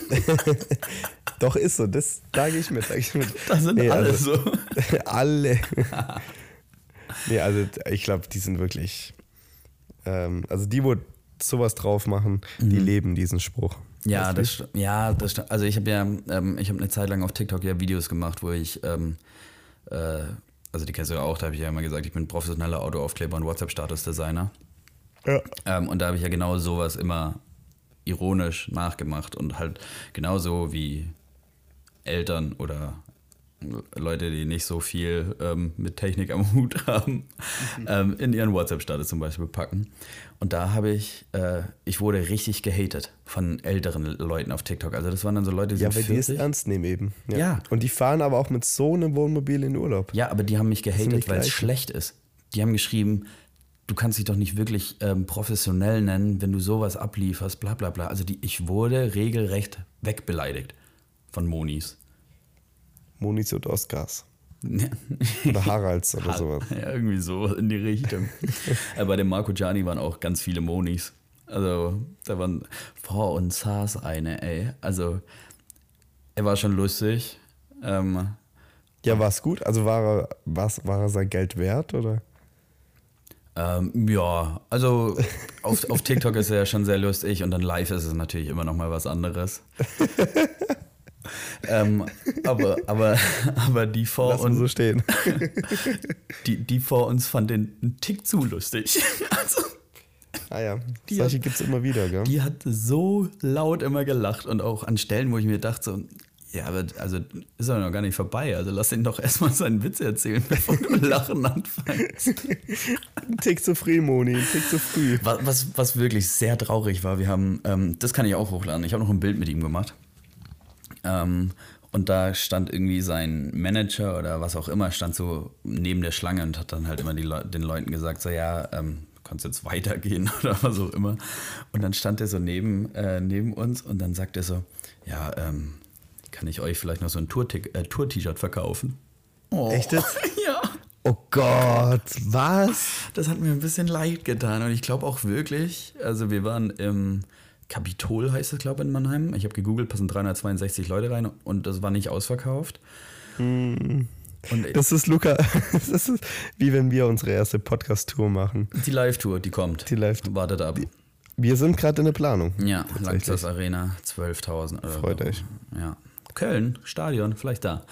*laughs* Doch, ist so, das sage ich mit. Sag ich mit. Da sind Nee, alle also- so. *laughs* alle. *laughs* nee, also ich glaube, die sind wirklich. Ähm, also die, wo sowas drauf machen, die leben diesen Spruch. Mhm. Ja, das, ja, das stimmt. Also ich habe ja, ähm, ich habe eine Zeit lang auf TikTok ja Videos gemacht, wo ich, ähm, äh, also die kennst du ja auch, da habe ich ja immer gesagt, ich bin professioneller Autoaufkleber und WhatsApp-Status-Designer. Ja. Ähm, und da habe ich ja genau sowas immer ironisch nachgemacht und halt genauso wie Eltern oder Leute, die nicht so viel ähm, mit Technik am Hut *laughs* haben, ähm, in ihren WhatsApp-Status zum Beispiel packen. Und da habe ich, äh, ich wurde richtig gehatet von älteren Leuten auf TikTok. Also das waren dann so Leute, die Ja, sind weil die es 40. ernst nehmen eben. Ja. Und die fahren aber auch mit so einem Wohnmobil in Urlaub. Ja, aber die haben mich gehatet, weil es schlecht ist. Die haben geschrieben, du kannst dich doch nicht wirklich ähm, professionell nennen, wenn du sowas ablieferst, bla bla bla. Also die, ich wurde regelrecht wegbeleidigt von Monis. Monis und Oscars. Oder Haralds oder *laughs* sowas. Ja, irgendwie so in die Richtung. *laughs* äh, bei dem Marco Gianni waren auch ganz viele Monis. Also da waren Frau und Saß eine, ey. Also er war schon lustig. Ähm, Ja, war es gut? Also war er, war er sein Geld wert? Oder? Ähm, ja, also auf, auf TikTok ist er ja schon sehr lustig und dann live ist es natürlich immer noch mal was anderes. *laughs* ähm, aber, aber, aber die vor Lass uns, so stehen. *laughs* die, die vor uns fand den einen Tick zu lustig. *laughs* Also, ah ja, Die solche gibt es immer wieder, gell? die hat so laut immer gelacht und auch an Stellen, wo ich mir dachte, so, Ja, aber also ist er noch gar nicht vorbei. Also lass ihn doch erstmal seinen Witz erzählen, *laughs* bevor du Lachen anfängst. Ein *laughs* Tick zu früh, Moni, ein Tick zu früh. Was, was, was wirklich sehr traurig war, wir haben, ähm, das kann ich auch hochladen, ich habe noch ein Bild mit ihm gemacht. Ähm, und da stand irgendwie sein Manager oder was auch immer, stand so neben der Schlange und hat dann halt immer Le den Leuten gesagt, so ja, ähm, kannst jetzt weitergehen *laughs* oder was auch immer. Und dann stand er so neben, äh, neben uns und dann sagt er so, ja, ähm, kann ich euch vielleicht noch so ein Tour-T-Shirt äh, Tour verkaufen? Oh. Echt jetzt? *laughs* ja. Oh Gott, was? Das hat mir ein bisschen leid getan und ich glaube auch wirklich, also wir waren im Kapitol, heißt es, glaube ich, in Mannheim. Ich habe gegoogelt, passen 362 Leute rein und das war nicht ausverkauft. Hm. Und das ist Luca, *laughs* das ist wie wenn wir unsere erste Podcast-Tour machen. Die Live-Tour, die kommt. Die Live Wartet ab. Die, wir sind gerade in der Planung. Ja, Lanxess Arena, 12.000. Freut euch. Ja. Köln, Stadion, vielleicht da.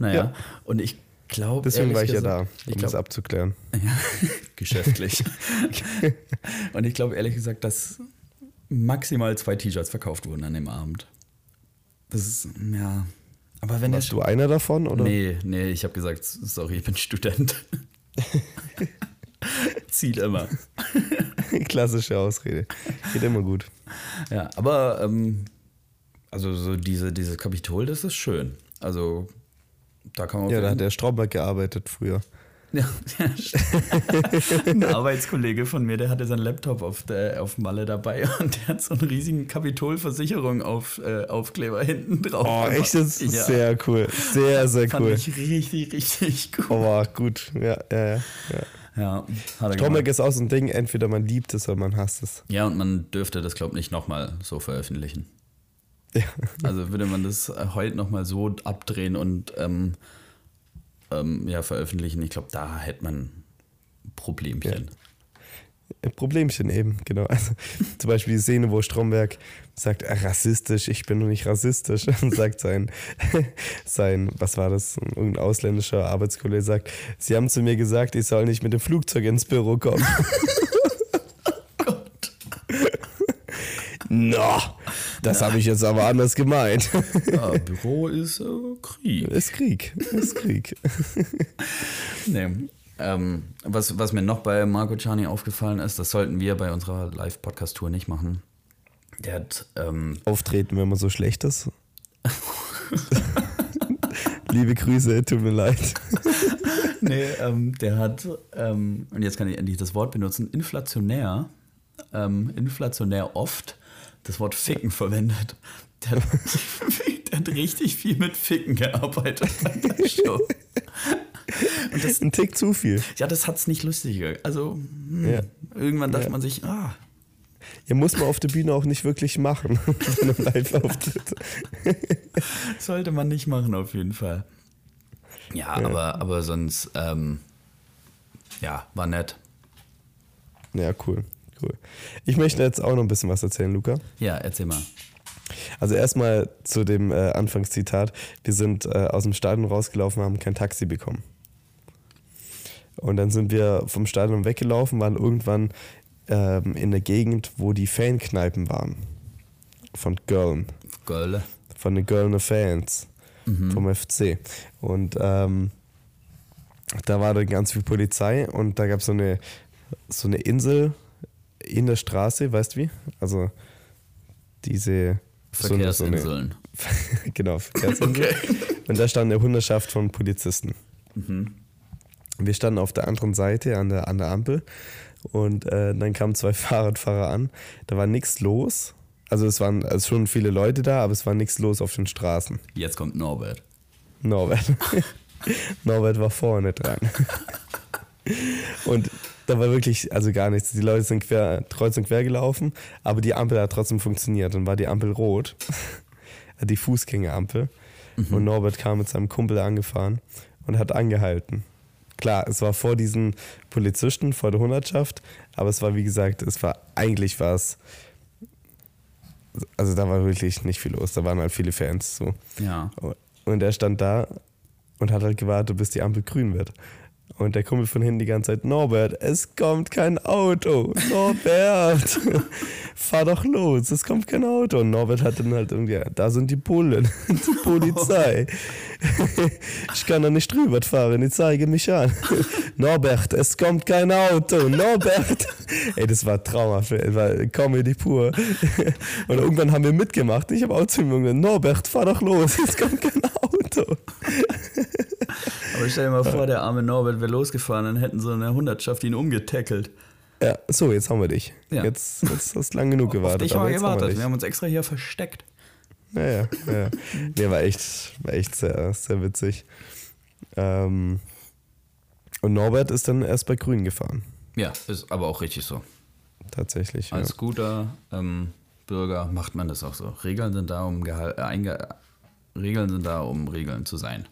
Naja, ja. und ich glaube. Deswegen war ich gesagt, ja da, um glaub, das abzuklären. Ja, *laughs* geschäftlich. *laughs* und ich glaube ehrlich gesagt, dass maximal zwei T-Shirts verkauft wurden an dem Abend. Das ist, ja. Aber wenn Warst du einer davon, oder? Nee, nee, ich habe gesagt, sorry, ich bin Student. *laughs* Zieht immer. Klassische Ausrede. Geht immer gut. Ja, aber ähm, also so diese, dieses Kapitol, das ist schön. Also da kann man. Ja, da hat der Strauberg gearbeitet früher. *laughs* Ja, Ein Arbeitskollege von mir, der hatte seinen Laptop auf, der, auf Malle dabei *laughs* und der hat so einen riesigen Kapitolversicherung auf, äh, Aufkleber hinten drauf. Oh, echt? Das ist ja. sehr cool. Sehr, sehr Fand cool. Ich richtig, richtig cool. Oh, gut. Ja, ja, ja. Ja, Stromberg ist auch so ein Ding, entweder man liebt es oder man hasst es. Ja, und man dürfte das, glaube ich, nicht nochmal so veröffentlichen. Ja. Also würde man das heute nochmal so abdrehen und ähm, ähm, ja, veröffentlichen, ich glaube, da hätte man Problemchen. Ja. Problemchen eben, genau. Also, *laughs* zum Beispiel die Szene, wo Stromberg sagt, ah, rassistisch, ich bin nur nicht rassistisch. *laughs* Und sagt sein, *laughs* sein, was war das, irgendein ausländischer Arbeitskollege sagt, sie haben zu mir gesagt, ich soll nicht mit dem Flugzeug ins Büro kommen. Gott. No, das habe ich jetzt aber anders gemeint. Ja, Büro ist äh, Krieg. Ist Krieg. Ist Krieg. nee. Ähm, was, was mir noch bei Marco Ciani aufgefallen ist, das sollten wir bei unserer Live-Podcast-Tour nicht machen. Der hat. Ähm, Auftreten, wenn man so schlecht ist. Liebe Grüße, tut mir leid. nee, ähm, der hat, ähm, und jetzt kann ich endlich das Wort benutzen, inflationär, ähm, inflationär oft das Wort Ficken verwendet. Der hat, *laughs* der hat richtig viel mit Ficken gearbeitet bei der Show. Und das, ein Tick zu viel. Ja, das hat es nicht lustiger. Also, hm, ja. irgendwann dachte ja. man sich, ah. Ja, muss man auf der Bühne auch nicht wirklich machen, *laughs* bei einem Live-Auftritt. Sollte man nicht machen, auf jeden Fall. Ja, ja. Aber, aber sonst, ähm, ja, war nett. Ja, cool cool. Ich möchte jetzt auch noch ein bisschen was erzählen, Luca. Ja, erzähl mal. Also erstmal zu dem äh, Anfangszitat. Wir sind äh, aus dem Stadion rausgelaufen, haben kein Taxi bekommen. Und dann sind wir vom Stadion weggelaufen, waren irgendwann ähm, in der Gegend, wo die Fankneipen waren. Von Girlen. Girl. Von den Girlner Fans. Mhm. Vom FC. Und ähm, da war dann ganz viel Polizei und da gab es so eine, so eine Insel, in der Straße, weißt du wie? Also diese Verkehrsinseln. So eine, *laughs* genau, Verkehrsinseln. Okay. Und da stand eine Hunderschaft von Polizisten. Mhm. Wir standen auf der anderen Seite an der, an der Ampel und äh, dann kamen zwei *laughs* Fahrradfahrer an. Da war nichts los. Also es waren also schon viele Leute da, aber es war nichts los auf den Straßen. Jetzt kommt Norbert. Norbert. *laughs* Norbert war vorne dran. Und da war wirklich, also gar nichts. Die Leute sind quer, kreuz und quer gelaufen, aber die Ampel hat trotzdem funktioniert. Dann war die Ampel rot, *laughs* die Fußgängerampel. Mhm. Und Norbert kam mit seinem Kumpel angefahren und hat angehalten. Klar, es war vor diesen Polizisten, vor der Hundertschaft, aber es war, wie gesagt, es war, eigentlich war es, also da war wirklich nicht viel los. Da waren halt viele Fans so. Ja. Und er stand da und hat halt gewartet, bis die Ampel grün wird. Und der Kumpel von hinten die ganze Zeit, Norbert, es kommt kein Auto. Norbert, *laughs* fahr doch los, es kommt kein Auto. Und Norbert hat dann halt irgendwie, da sind die Bullen, *laughs* die Polizei. *laughs* Ich kann da nicht drüber fahren, die zeige mich an. Norbert, es kommt kein Auto. Norbert. Ey, das war traumhaft, das war Comedy pur. Und irgendwann haben wir mitgemacht. Ich habe auch zu ihm gesagt, Norbert, fahr doch los, es kommt kein Auto. *laughs* Aber stell dir mal vor, der arme Norbert wäre losgefahren, dann hätten so eine Hundertschaft ihn umgetackelt. Ja, so, jetzt haben wir dich. Ja. Jetzt, jetzt hast du lang genug gewartet. Auf dich aber haben wir wir gewartet. haben uns extra hier versteckt. Ja, ja, ja. Nee, war echt, war echt sehr, sehr witzig. Ähm, und Norbert ist dann erst bei Grün gefahren. Ja, ist aber auch richtig so. Tatsächlich. Ja. Als guter ähm, Bürger macht man das auch so. Regeln sind da, um Gehal äh, Regeln sind da, um Regeln zu sein.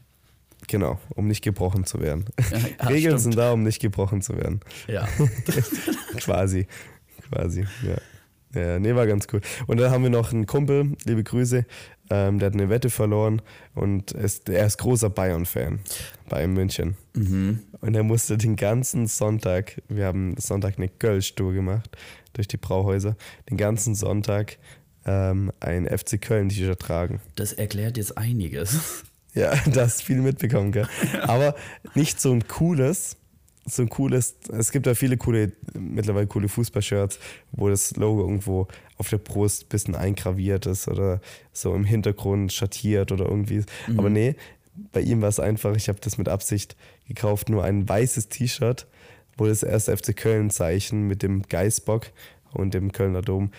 Genau, um nicht gebrochen zu werden. *laughs* ja, *laughs* Regeln stimmt. sind da, um nicht gebrochen zu werden. Ja. *laughs* Quasi. Quasi, ja. Ja, nee, war ganz cool. Und dann haben wir noch einen Kumpel, liebe Grüße, ähm, der hat eine Wette verloren und ist, er ist großer Bayern-Fan bei München. mhm. Und er musste den ganzen Sonntag, wir haben Sonntag eine Kölsch-Tour gemacht durch die Brauhäuser, den ganzen Sonntag ähm, ein FC Köln-T-Shirt tragen. Das erklärt jetzt einiges. *laughs* Ja, da hast viel mitbekommen, gell? Aber nicht so ein cooles, so ein cooles, es gibt ja viele coole, mittlerweile coole Fußballshirts, wo das Logo irgendwo auf der Brust ein bisschen eingraviert ist oder so im Hintergrund schattiert oder irgendwie. Aber nee, bei ihm war es einfach, ich habe das mit Absicht gekauft, nur ein weißes T-Shirt, wo das erste FC Köln-Zeichen mit dem Geißbock und dem Kölner Dom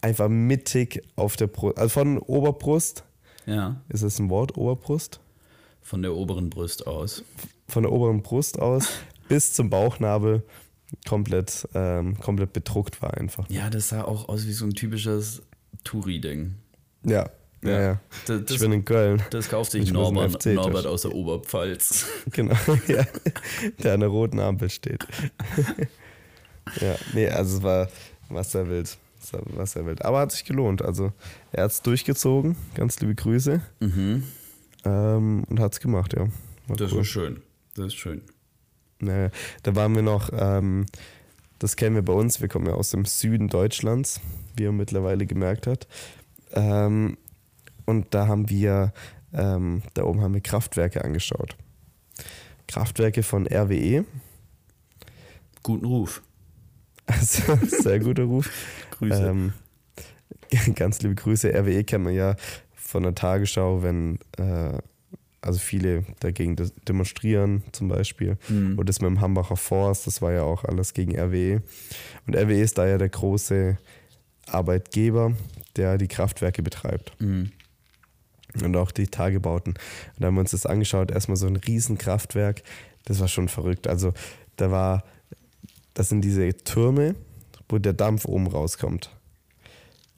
einfach mittig auf der Brust, also von Oberbrust, Ja. ist es ein Wort, Oberbrust? Von der oberen Brust aus. von der oberen Brust aus *laughs* bis zum Bauchnabel komplett, ähm, komplett bedruckt war einfach. Ja, das sah auch aus wie so ein typisches Touri-Ding. Ja, ja, Ja. ja. Das, Ich das, bin in Köln. das kauft sich ich ein Norbert, aus der Oberpfalz. *laughs* Genau, *laughs* ja. Der an der roten Ampel steht. ja, nee, also es war, war sehr wild. War sehr wild. Aber hat sich gelohnt. Also er hat es durchgezogen. Ganz liebe Grüße. Mhm. Ähm, und hat es gemacht, ja. War Das cool. ist schön. Das ist schön. Naja, da waren wir noch, ähm, das kennen wir bei uns, wir kommen ja aus dem Süden Deutschlands, wie ihr mittlerweile gemerkt habt. Ähm, und da haben wir, ähm, da oben haben wir Kraftwerke angeschaut. Kraftwerke von RWE, Guten Ruf. *laughs* also sehr guter Ruf. Grüße. Ähm, *laughs* ganz liebe Grüße. RWE kennt man ja von der Tagesschau, wenn äh, also viele dagegen de- demonstrieren, zum Beispiel. Mhm. Und das mit dem Hambacher Forst, das war ja auch alles gegen RWE. Und RWE ist da ja der große Arbeitgeber, der die Kraftwerke betreibt Mhm. und auch die Tagebauten. Und da haben wir uns das angeschaut, erstmal so ein Riesenkraftwerk, das war schon verrückt. Also da war, das sind diese Türme, wo der Dampf oben rauskommt.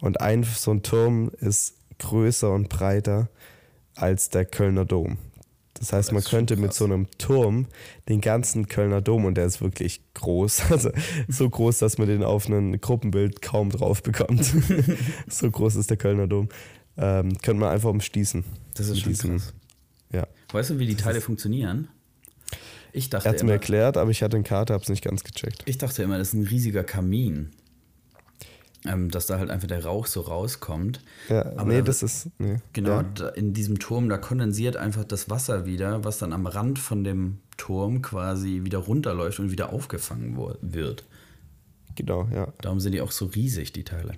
Und ein so ein Turm ist größer und breiter als der Kölner Dom. Das heißt, Das man schon könnte mit so einem Turm den ganzen Kölner Dom, und der ist wirklich groß, *laughs* also so groß, dass man den auf ein Gruppenbild kaum drauf bekommt. *laughs* so groß ist der Kölner Dom. Ähm, könnte man einfach umstießen. Das ist schon diesem- krass. Ja. Weißt du, wie die Teile funktionieren? Ich dachte, Er hat es mir erklärt, aber ich hatte eine Karte, habe es nicht ganz gecheckt. ich dachte immer, das ist ein riesiger Kamin. Ähm, dass da halt einfach der Rauch so rauskommt. Ja, Aber nee, da- das ist. Nee. Genau, Ja. in diesem Turm, da kondensiert einfach das Wasser wieder, was dann am Rand von dem Turm quasi wieder runterläuft und wieder aufgefangen wird. Genau, ja. Darum sind die auch so riesig, die Teile.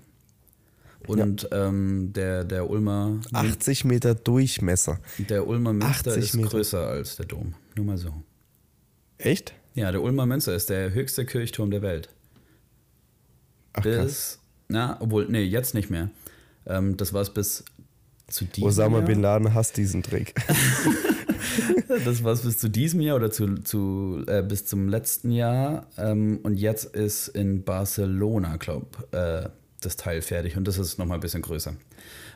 Und ähm, der, der Ulmer 80 Meter Durchmesser. der Ulmer Münster 80 ist Meter. größer als der Dom. Nur mal so. Echt? Ja, der Ulmer Münster ist der höchste Kirchturm der Welt. Ach, krass. Bis, na, obwohl, nee, jetzt nicht mehr. Ähm, das war es bis zu diesem Osama Jahr. Bin Laden hasst diesen Trick. *laughs* *laughs* Das war es bis zu diesem Jahr oder zu, zu, äh, bis zum letzten Jahr. Ähm, und jetzt ist in Barcelona, glaube äh, das Teil fertig und das ist nochmal ein bisschen größer.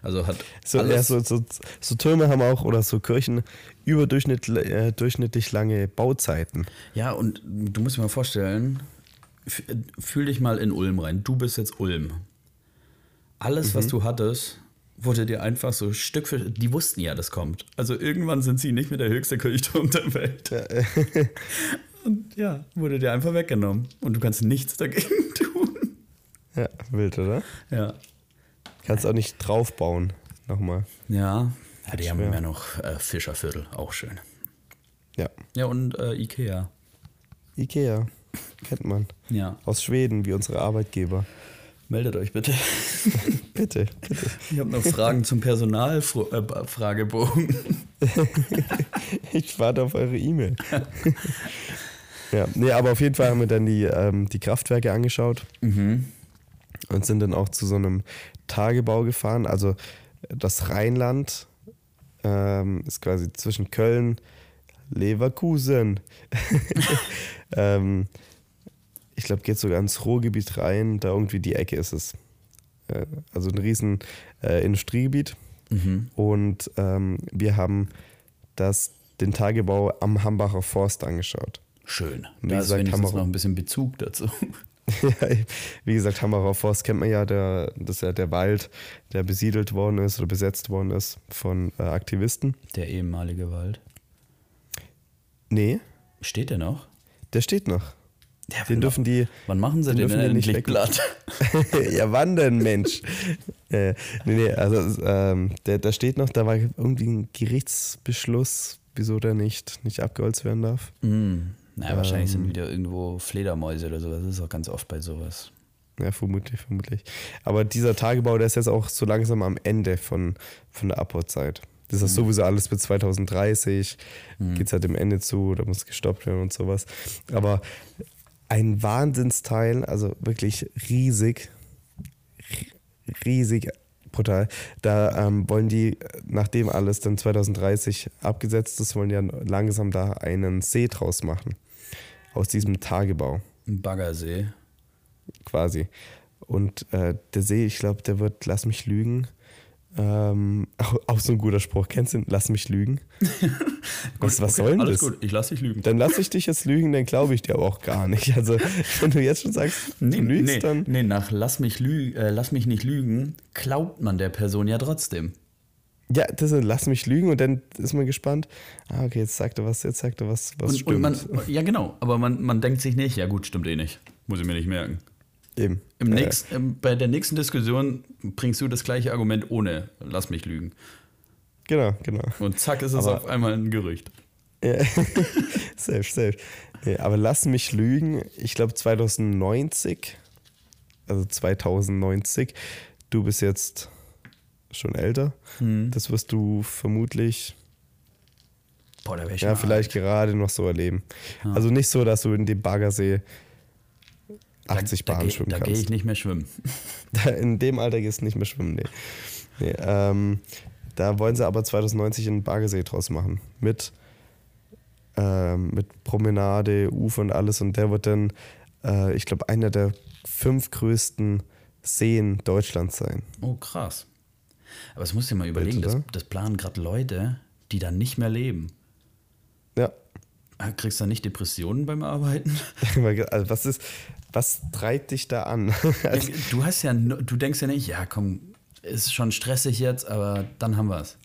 Also hat So, alles, ja, so, so, so Türme haben auch, oder so Kirchen, überdurchschnittlich äh, durchschnittlich lange Bauzeiten. ja, und du musst dir mal vorstellen, fühl dich mal in Ulm rein. Du bist jetzt Ulm. Alles, Mhm. was du hattest, wurde dir einfach so Stück für Die wussten ja, das kommt. Also irgendwann sind sie nicht mehr der höchste Kirchturm der Welt. *laughs* Und ja, wurde dir einfach weggenommen. Und du kannst nichts dagegen *laughs* tun. Ja, wild, oder? Ja. Kannst auch nicht draufbauen. Nochmal. Ja. Ja, die haben ja noch äh, Fischerviertel, auch schön. Ja. Ja, und äh, Ikea. Ikea. Kennt man. Ja. Aus Schweden, wie unsere Arbeitgeber. Meldet euch bitte. *laughs* Bitte, bitte. Ich habe noch Fragen zum Personalfragebogen. *laughs* Ich warte auf eure E-Mail. *laughs* ja, nee, aber auf jeden Fall haben wir dann die, ähm, die Kraftwerke angeschaut mhm. und sind dann auch zu so einem Tagebau gefahren. Also das Rheinland ähm, ist quasi zwischen Köln, Leverkusen. *laughs* ähm, ich glaube, geht sogar ins Ruhrgebiet rein, da irgendwie die Ecke ist es. Äh, also ein riesen äh, Industriegebiet. Mhm. Und ähm, wir haben das, den Tagebau am Hambacher Forst angeschaut. Schön. Da ist wenigstens noch ein bisschen Bezug dazu. *laughs* Ja, Wie gesagt, Hambacher Forst kennt man ja, der, das ist ja der Wald, der besiedelt worden ist oder besetzt worden ist von äh, Aktivisten. Der ehemalige Wald. Nee, Steht der noch? der steht noch. Ja, Den dürfen die, Wann machen sie den den, nicht endlich platt? *laughs* ja, wann denn, Mensch? *laughs* äh, nee, nee, also ähm, der, der steht noch, da war irgendwie ein Gerichtsbeschluss, wieso der nicht, nicht abgeholzt werden darf. Hm. Na, wahrscheinlich Ähm. sind wieder irgendwo Fledermäuse oder sowas. Das ist auch ganz oft bei sowas. Ja, vermutlich, vermutlich. Aber dieser Tagebau, der ist jetzt auch so langsam am Ende von, von der Abbautzeit. Das ist sowieso alles bis 2030, geht es halt dem Ende zu, da muss gestoppt werden und sowas. Aber ein Wahnsinnsteil, also wirklich riesig, ri- riesig, brutal. Da ähm, wollen die, nachdem alles dann 2030 abgesetzt ist, wollen die dann langsam da einen See draus machen. Aus diesem Tagebau Ein Baggersee. quasi. Und äh, der See, ich glaube, der wird, lass mich lügen. Ähm, auch, *laughs* auch so ein guter Spruch. Kennst du den? Lass mich lügen? *laughs* was was soll denn Alles das? gut, ich lasse dich lügen. Dann lass ich dich jetzt lügen, dann glaube ich dir aber auch gar nicht. Also, *laughs* wenn du jetzt schon sagst, du lügst, nee, dann. nee, nach lass mich, lü äh, lass mich nicht lügen, glaubt man der Person ja trotzdem. Ja, das ist, lass mich lügen und dann ist man gespannt. Ah, okay, jetzt sagt er was, jetzt sagt er was, was Und, stimmt. und man, *laughs* ja, genau, aber man, man denkt sich nicht, ja gut, stimmt eh nicht. Muss ich mir nicht merken. Eben. Im Äh, nächsten, ähm, bei der nächsten Diskussion bringst du das gleiche Argument ohne lass mich lügen. Genau, genau. Und zack ist es Aber- auf einmal ein Gerücht. Ja. *laughs* safe, safe. Nee, aber lass mich lügen. Ich glaube 2090, also 2090, du bist jetzt schon älter. Hm. Das wirst du vermutlich, Boah, da ja, vielleicht gerade noch so erleben. Also nicht so, dass du in dem Baggersee 80 da, da, Bahnen geh- schwimmen Da gehe kannst. ich nicht mehr schwimmen. *laughs* In dem Alter gehst du nicht mehr schwimmen, nee. nee ähm, da wollen sie aber 2090 einen Baggersee draus machen. Mit, ähm, mit Promenade, Ufer und alles. Und der wird dann, äh, ich glaube, einer der fünf größten Seen Deutschlands sein. Oh, krass. Aber das musst du dir mal überlegen, das, oder? das planen gerade Leute, die dann nicht mehr leben. Ja. Ah, Kriegst du dann nicht Depressionen beim Arbeiten? *laughs* Also was ist, was treibt dich da an? *laughs* Also, Du hast ja, du denkst ja nicht, ja komm, ist schon stressig jetzt, aber dann haben wir es.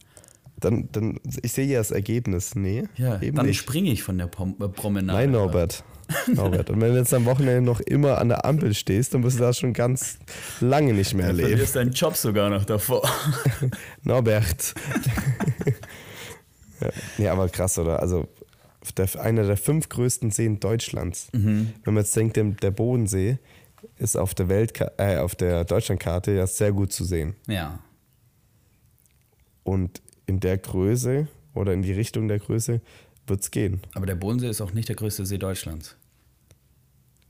dann, dann, ich sehe ja das Ergebnis. Nee, Ja, eben dann springe ich von der Pom äh, Promenade. Nein, Norbert. *laughs* Norbert. Und wenn du jetzt am Wochenende noch immer an der Ampel stehst, dann wirst du das schon ganz lange nicht mehr Du erleben. verlierst deinen Job sogar noch davor. *laughs* Norbert. *laughs* ja. Nee, aber krass, oder? Also der, einer der fünf größten Seen Deutschlands. Wenn man jetzt denkt, der, der Bodensee ist auf der Welt, äh, auf der Deutschlandkarte ja sehr gut zu sehen. Ja. Und in der Größe oder in die Richtung der Größe wird es gehen, Aber der Bodensee ist auch nicht der größte See Deutschlands.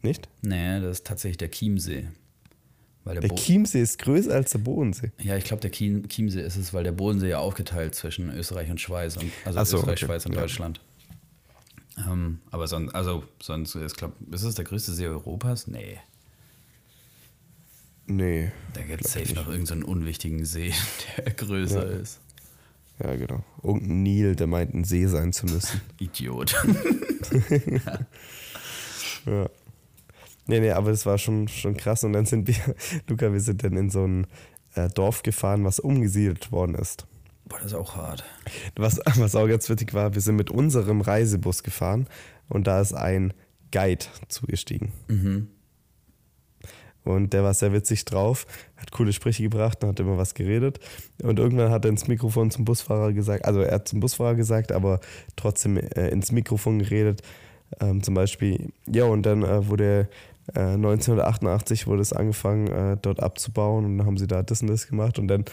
Nicht? Nee, das ist tatsächlich der Chiemsee. Weil der Der Bo Chiemsee ist größer als der Bodensee. ja, ich glaube, der Chiem Chiemsee ist es, weil der Bodensee ja aufgeteilt zwischen Österreich und Schweiz. Und, also so, Österreich, okay. Schweiz und Ja. Deutschland. Ähm, aber sonst, also sonst, ich glaube, ist es der größte See Europas? Nee. Nee. Da gibt es safe noch irgendeinen unwichtigen See, *laughs* der größer Ja. ist. Ja, genau. Irgendein Nil, der meint, ein See sein zu müssen. Idiot. *laughs* Ja. *laughs* Nee, nee, aber es war schon, schon krass. Und dann sind wir, *laughs* Luca, wir sind dann in so ein äh, Dorf gefahren, was umgesiedelt worden ist. Boah, das ist auch hart. Was, *laughs* was auch ganz witzig war, wir sind mit unserem Reisebus gefahren und da ist ein Guide zugestiegen. Und der war sehr witzig drauf, hat coole Sprüche gebracht und hat immer was geredet. Und irgendwann hat er ins Mikrofon zum Busfahrer gesagt, also er hat zum Busfahrer gesagt, aber trotzdem äh, ins Mikrofon geredet. Ähm, zum Beispiel, ja, und dann äh, wurde 1988 wurde es angefangen, äh, dort abzubauen und dann haben sie da das und das gemacht und dann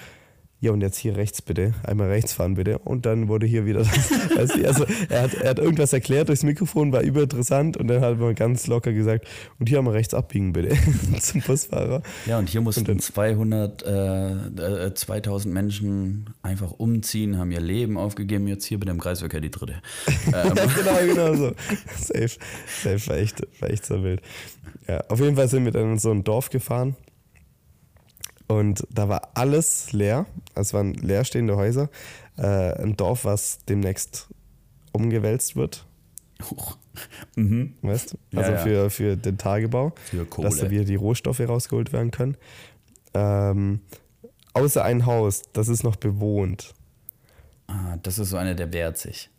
ja, und jetzt hier rechts bitte, einmal rechts fahren bitte. Und dann wurde hier wieder das. *laughs* Also, er, hat, er hat irgendwas erklärt durchs Mikrofon, war überinteressant und dann hat man ganz locker gesagt, und hier einmal rechts abbiegen bitte *laughs* zum Busfahrer. Ja, und hier mussten dann- 200, äh, äh, 2000 Menschen einfach umziehen, haben ihr Leben aufgegeben, jetzt hier bei dem Kreisverkehr die dritte. *laughs* Ähm, genau, genau so. Safe, safe, war echt, war echt so wild. Ja, auf jeden Fall sind wir dann in so ein Dorf gefahren und da war alles leer. Es waren leerstehende Häuser. Äh, ein Dorf, was demnächst umgewälzt wird, huch. mhm. weißt du? Ja, Also ja. Für, für den Tagebau, Für Kohle. dass da wieder die Rohstoffe rausgeholt werden können. Ähm, außer ein Haus, das ist noch bewohnt. ah, das ist so einer, der wehrt sich.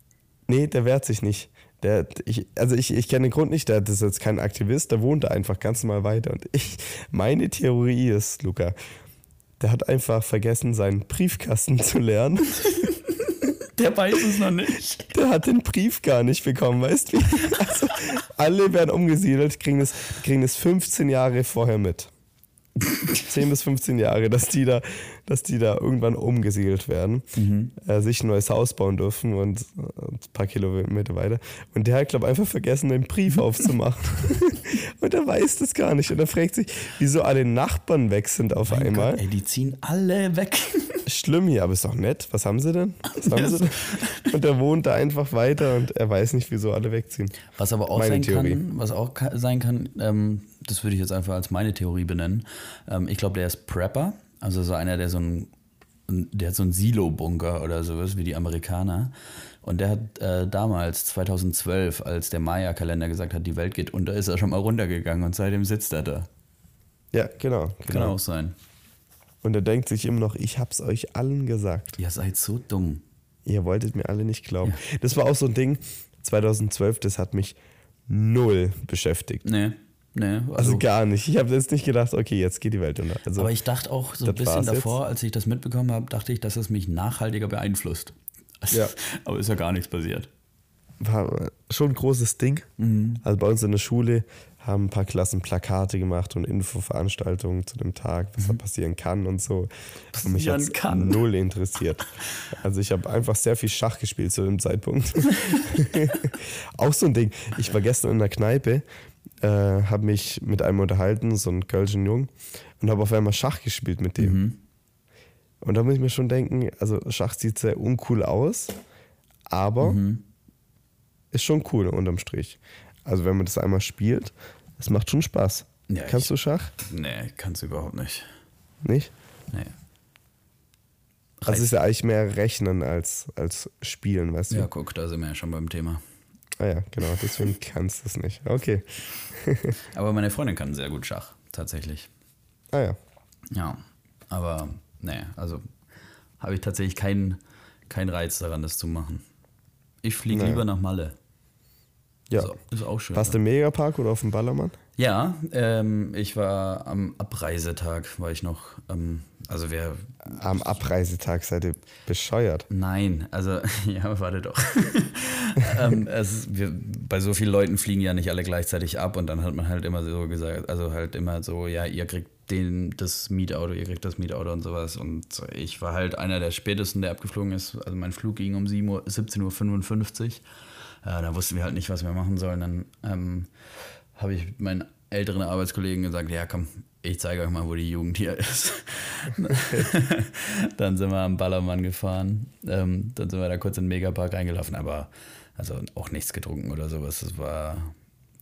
Nee, der wehrt sich nicht. Der, ich, also ich, ich kenne den Grund nicht, der ist jetzt kein Aktivist, der wohnt da einfach ganz normal weiter. Und ich, meine Theorie ist, Luca, der hat einfach vergessen, seinen Briefkasten zu lernen. *laughs* Der weiß es noch nicht. Der hat den Brief gar nicht bekommen, weißt du? Also, alle werden umgesiedelt, kriegen das, kriegen das 15 Jahre vorher mit. 10 bis 15 Jahre, dass die da, dass die da irgendwann umgesiedelt werden, äh, sich ein neues Haus bauen dürfen und ein paar Kilometer weiter. Und der hat, glaube ich, einfach vergessen, den Brief *laughs* aufzumachen. *laughs* und er weiß das gar nicht. Und er fragt sich, wieso alle Nachbarn weg sind auf Mein einmal. Gott, ey, die ziehen alle weg. *laughs* Schlimm hier, aber ist doch nett. Was haben sie denn? Was haben sie denn? Und er wohnt da einfach weiter und er weiß nicht, wieso alle wegziehen. Was aber auch Meine sein Theorie. kann, was auch sein kann, ähm, das würde ich jetzt einfach als meine Theorie benennen. Ähm, ich glaube, der ist Prepper, also so einer, der so ein, der hat so einen Silo-Bunker oder sowas wie die Amerikaner. Und der hat äh, damals, 2012, als der Maya-Kalender gesagt hat, die Welt geht unter, ist er schon mal runtergegangen und seitdem sitzt er da. Ja, genau. Kann genau. auch sein. Und er denkt sich immer noch, ich hab's euch allen gesagt. Ihr seid so dumm. Ihr wolltet mir alle nicht glauben. Das war auch so ein Ding, 2012, das hat mich null beschäftigt. Nee, nee. Also gar nicht. Ich habe jetzt nicht gedacht, okay, jetzt geht die Welt unter. Also, Aber ich dachte auch so ein bisschen davor, als ich das mitbekommen habe, dachte ich, dass es mich nachhaltiger beeinflusst. *laughs* Ja. Aber ist ja gar nichts passiert. war schon ein großes Ding. Mhm. Also bei uns in der Schule haben ein paar Klassen Plakate gemacht und Infoveranstaltungen zu dem Tag, was da passieren kann und so. und mich Mhm. Passieren hat's kann. null interessiert. Also ich habe einfach sehr viel Schach gespielt zu dem Zeitpunkt. *laughs* *laughs* Auch so ein Ding. Ich war gestern in der Kneipe, äh, habe mich mit einem unterhalten, so ein Kölschen Jung, und habe auf einmal Schach gespielt mit dem. Mhm. Und da muss ich mir schon denken, also Schach sieht sehr uncool aus, aber Mhm. ist schon cool unterm Strich. Also wenn man das einmal spielt, es macht schon Spaß. Ja, Kannst ich- du Schach? Nee, kannst du überhaupt nicht. Nicht? Nee. Also es ist ja eigentlich mehr Rechnen als, als Spielen, weißt du? Ja, guck, da sind wir ja schon beim Thema. Ah ja, genau, deswegen *laughs* kannst du es nicht. Okay. *laughs* Aber meine Freundin kann sehr gut Schach, tatsächlich. Ah ja. Ja, aber nee, also habe ich tatsächlich keinen keinen Reiz daran, das zu machen. Ich fliege Naja. lieber nach Malle. Ja. Ist, ist auch schön. Warst du im Megapark oder auf dem Ballermann? Ja, ähm, ich war am Abreisetag, war ich noch, ähm, also wer, Am Abreisetag seid ihr bescheuert. nein, also, *laughs* ja, warte doch. *laughs* ähm, es, wir, bei so vielen Leuten fliegen ja nicht alle gleichzeitig ab und dann hat man halt immer so gesagt, also halt immer so, ja, ihr kriegt den, das Mietauto, ihr kriegt das Mietauto und sowas und ich war halt einer der spätesten, der abgeflogen ist, also mein Flug ging um 7 Uhr, 17.55 Uhr, äh, da wussten wir halt nicht, was wir machen sollen, dann ähm, habe ich meinen älteren Arbeitskollegen gesagt, ja komm, ich zeige euch mal, wo die Jugend hier ist. *laughs* dann sind wir am Ballermann gefahren, ähm, dann sind wir da kurz in den Megapark reingelaufen, aber also auch nichts getrunken oder sowas. Das war,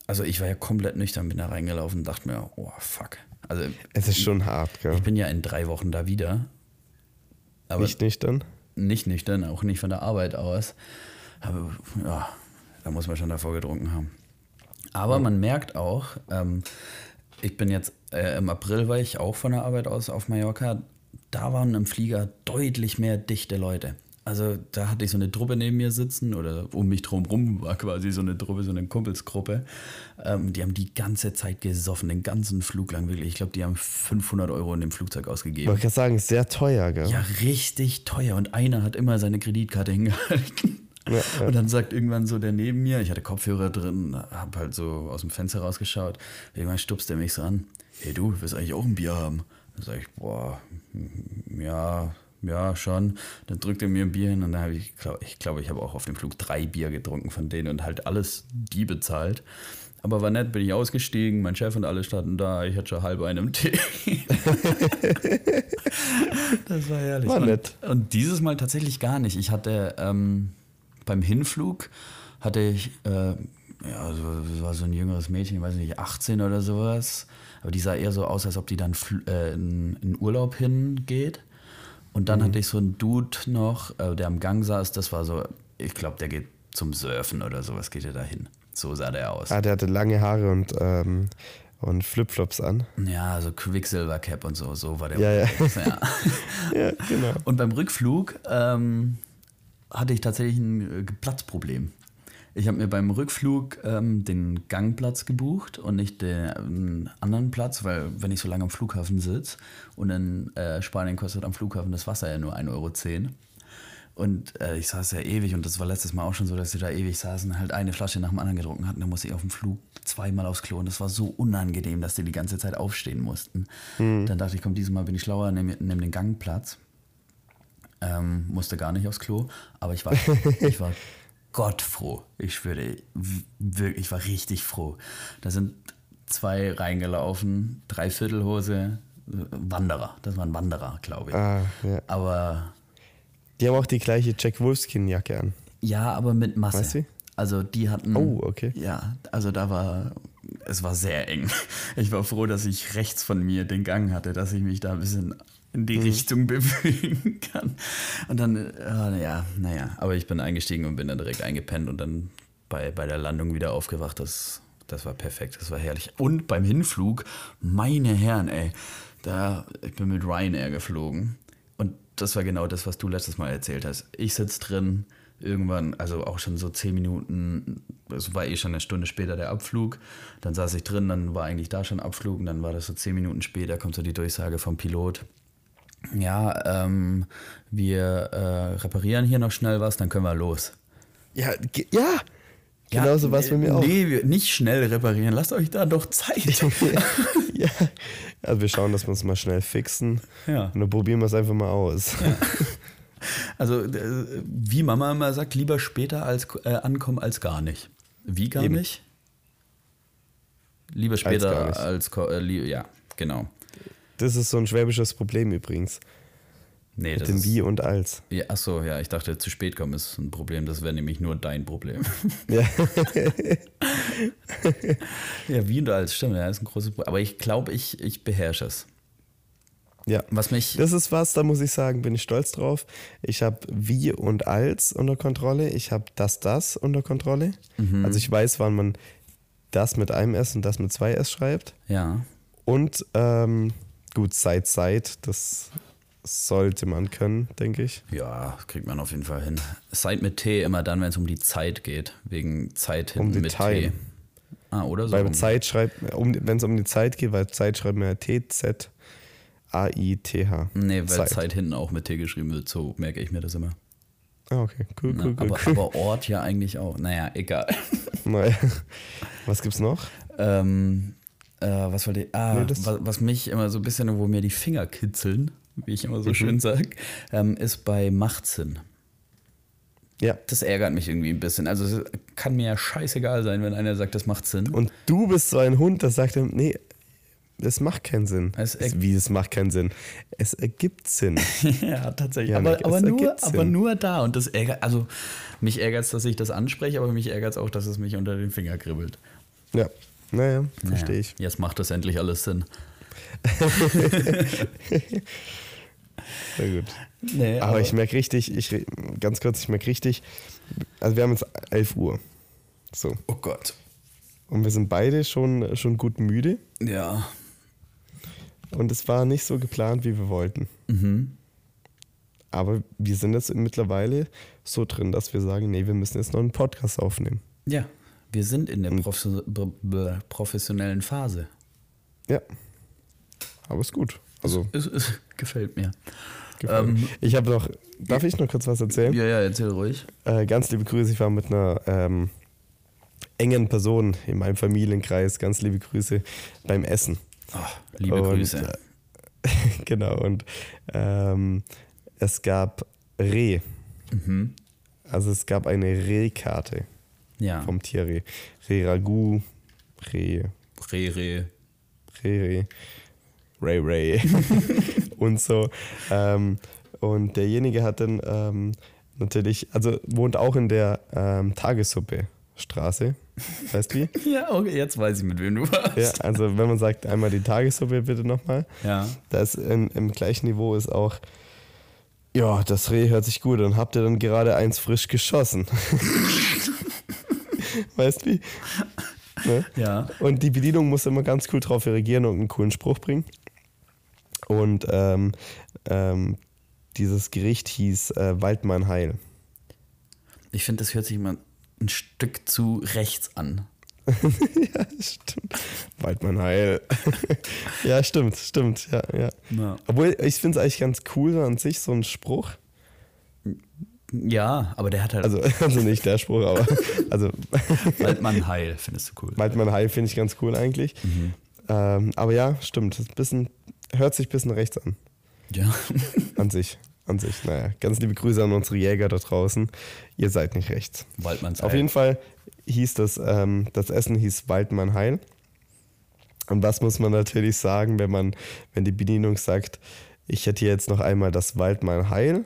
also ich war ja komplett nüchtern, bin da reingelaufen und dachte mir, oh fuck. Also Es ist schon hart, gell? ich bin ja in drei Wochen da wieder. Aber Nicht nüchtern? nicht nüchtern, auch nicht von der Arbeit aus. Aber ja, da muss man schon davor getrunken haben. Aber man merkt auch, ähm, ich bin jetzt äh, im April war ich auch von der Arbeit aus auf Mallorca. Da waren im Flieger deutlich mehr dichte Leute. also da hatte ich so eine Truppe neben mir sitzen oder um mich drum rum war quasi so eine Truppe, so eine Kumpelsgruppe. Ähm, die haben die ganze Zeit gesoffen, den ganzen Flug lang wirklich. Ich glaube, die haben 500 Euro in dem Flugzeug ausgegeben. Wollte ich sagen, sehr teuer, gell? Ja, richtig teuer. Und einer hat immer seine Kreditkarte hingehalten. Ja. Und dann sagt irgendwann so der neben mir, ich hatte Kopfhörer drin, hab halt so aus dem Fenster rausgeschaut. Irgendwann stupst er mich so an. Hey du, willst eigentlich auch ein Bier haben? Dann sag ich, boah, ja, ja, schon. Dann drückt er mir ein Bier hin und dann habe ich, glaub, ich glaube, ich habe auch auf dem Flug drei Bier getrunken von denen und halt alles die bezahlt. Aber war nett, bin ich ausgestiegen, mein Chef und alle standen da, ich hatte schon halb einen Tee. *laughs* das war herrlich. War nett. Und, und, dieses Mal tatsächlich gar nicht. Ich hatte ähm, beim Hinflug hatte ich, äh, ja, so, war so ein jüngeres Mädchen, ich weiß nicht, 18 oder sowas. Aber die sah eher so aus, als ob die dann äh, in, in Urlaub hingeht. Und dann mhm. hatte ich so einen Dude noch, äh, der am Gang saß, das war so, ich glaube, der geht zum Surfen oder sowas, geht er da hin. So sah der aus. Ah, der hatte lange Haare und, ähm, und Flipflops an. Ja, so Quicksilver Cap und so, so war der. Ja, ja. ja. *laughs* ja. genau. Und beim Rückflug ähm, hatte ich tatsächlich ein äh, Platzproblem. Ich habe mir beim Rückflug ähm, den Gangplatz gebucht und nicht den anderen Platz, weil wenn ich so lange am Flughafen sitze und in äh, Spanien kostet am Flughafen das Wasser ja nur 1,10 Euro. Und äh, ich saß ja ewig und das war letztes Mal auch schon so, dass sie da ewig saßen, halt eine Flasche nach dem anderen getrunken hatten. Da musste ich auf dem Flug zweimal aufs Klo und das war so unangenehm, dass die die ganze Zeit aufstehen mussten. Mhm. Dann dachte ich, komm, dieses Mal bin ich schlauer, nehme nehm den Gangplatz. Ähm, musste gar nicht aufs Klo, aber ich war, *laughs* ich war Gott froh. Ich schwöre, wirklich, ich war richtig froh. Da sind zwei reingelaufen, Dreiviertelhose, Wanderer. Das waren Wanderer, glaube ich. Ah, ja. Aber. Die haben auch die gleiche Jack Wolfskin-Jacke an. Ja, aber mit Masse. Weißt du? Also die hatten. Oh, okay. Ja, also da war. Es war sehr eng. Ich war froh, dass ich rechts von mir den Gang hatte, dass ich mich da ein bisschen in die mhm. Richtung *laughs* bewegen kann. Und dann, äh, ja, naja, aber ich bin eingestiegen und bin dann direkt eingepennt und dann bei, bei der Landung wieder aufgewacht. Das, das war perfekt, das war herrlich. Und beim Hinflug, meine Herren, ey, da, ich bin mit Ryanair geflogen. Und das war genau das, was du letztes Mal erzählt hast. Ich sitze drin, irgendwann, also auch schon so zehn Minuten, es war eh schon eine Stunde später der Abflug. Dann saß ich drin, dann war eigentlich da schon Abflug und dann war das so zehn Minuten später, kommt so die Durchsage vom Pilot ja, ähm, wir äh, reparieren hier noch schnell was, dann können wir los. Ja, ja. Genauso ja, was bei mir auch. Nee, nicht schnell reparieren. Lasst euch da doch Zeit. *laughs* ja. Also wir schauen, dass wir es mal schnell fixen. Ja. Und dann probieren wir es einfach mal aus. Ja. Also, wie Mama immer sagt, lieber später als, äh, ankommen als gar nicht. Wie gar Eben. nicht? Lieber später als, als äh, ja, genau. Das ist so ein schwäbisches Problem übrigens. Nee, Mit dem Wie und Als. Ja, achso, ja, ich dachte, zu spät kommen ist ein Problem. Das wäre nämlich nur dein Problem. *laughs* Ja. *laughs* ja, Wie und Als, stimmt, ja, ist ein großes Problem. Aber ich glaube, ich, ich beherrsche es. Ja, was mich. Das ist was, da muss ich sagen, bin ich stolz drauf. Ich habe wie und als unter Kontrolle. Ich habe das, das unter Kontrolle. Mhm. Also ich weiß, wann man das mit einem S und das mit zwei S schreibt. Ja. Und ähm, Gut, seit Seit, das sollte man können, denke ich. Ja, kriegt man auf jeden Fall hin. Seit mit T immer dann, wenn es um die Zeit geht. Wegen Zeit hinten um mit Time. T. Ah, oder so. Weil Zeit schreibt, um, wenn es um die Zeit geht, weil Zeit schreibt man ja T-Z. A-I-T-H. Nee, weil Zeit. Zeit. hinten auch mit T geschrieben wird, so merke ich mir das immer. Ah, okay, cool, Na, cool, cool. Aber, aber, Ort ja eigentlich auch. Naja, egal. *laughs* Naja. Was gibt's noch? Ähm, äh, was wollte ich, ah, nee, was, was, mich immer so ein bisschen, wo mir die Finger kitzeln, *laughs* wie ich immer so mhm. schön sage, ähm, ist bei Machtsinn. Ja. Das ärgert mich irgendwie ein bisschen. Also es kann mir ja scheißegal sein, wenn einer sagt, das macht Sinn. Und du bist so ein Hund, der sagt, nee, es macht keinen Sinn. Es es, wie, es macht keinen Sinn? Es ergibt Sinn. *laughs* ja, tatsächlich. Ja, aber, aber, nur, aber nur da. Und das ärgert, also mich ärgert es, dass ich das anspreche, aber mich ärgert es auch, dass es mich unter den Finger kribbelt. Ja, naja, verstehe naja, ich. Jetzt macht das endlich alles Sinn. *laughs* Sehr gut. Nee, aber, aber, ich merke richtig, ich, ganz kurz, ich merke richtig, also wir haben jetzt 11 Uhr. So. Oh Gott. Und wir sind beide schon, schon gut müde. Ja. Und es war nicht so geplant, wie wir wollten. Mhm. aber wir sind jetzt mittlerweile so drin, dass wir sagen, nee, wir müssen jetzt noch einen Podcast aufnehmen. Ja, wir sind in der b- professionellen Phase. Ja. Aber ist gut. Also, Es, es gefällt mir. gefällt mir. Ähm, ich habe noch, darf ich noch kurz was erzählen? Ja, ja, erzähl ruhig. Äh, ganz liebe Grüße, ich war mit einer ähm, engen Person in meinem Familienkreis, ganz liebe Grüße beim Essen. Ach, liebe Und, Grüße. äh, *laughs* genau, und ähm, es gab Reh. Mhm. Also es gab eine Rehkarte Ja, vom Tierreh. Reh-Ragout, Reh, Reh, Reh. Reh, Ray Ray *laughs* und so. Ähm, und derjenige hat dann ähm, natürlich, also wohnt auch in der ähm, Tagessuppe-Straße. Weißt du wie? *laughs* Ja, okay, jetzt weiß ich, mit wem du warst. Ja, also wenn man sagt, einmal die Tagessuppe bitte nochmal. Ja. Da ist in, im gleichen Niveau ist auch, ja, das Reh hört sich gut an. Habt ihr dann gerade eins frisch geschossen? *laughs* weißt wie? Ne? *laughs* Ja. Und die Bedienung muss immer ganz cool drauf reagieren und einen coolen Spruch bringen. Und ähm, ähm, dieses Gericht hieß äh, Waldmann Heil. Ich finde, das hört sich immer ein Stück zu rechts an. *laughs* ja, stimmt. Waldmann Heil. *laughs* ja, stimmt, stimmt. Ja, ja. Ja. Obwohl, ich finde es eigentlich ganz cool an sich, so ein Spruch. Ja, aber der hat halt Also, *laughs* also nicht der Spruch, aber *laughs* also Waldmann *laughs* Heil, findest du cool. Waldmann Heil finde ich ganz cool eigentlich. Ähm, aber ja, stimmt. Bisschen, hört sich ein bisschen rechts an. Ja. An sich. An sich. Naja, ganz liebe Grüße an unsere Jäger da draußen. Ihr seid nicht rechts. Waldmanns Heil. Auf jeden Fall hieß das, ähm, das Essen hieß Waldmann Heil. Und was muss man natürlich sagen, wenn man, wenn die Bedienung sagt, ich hätte jetzt noch einmal das Waldmann Heil.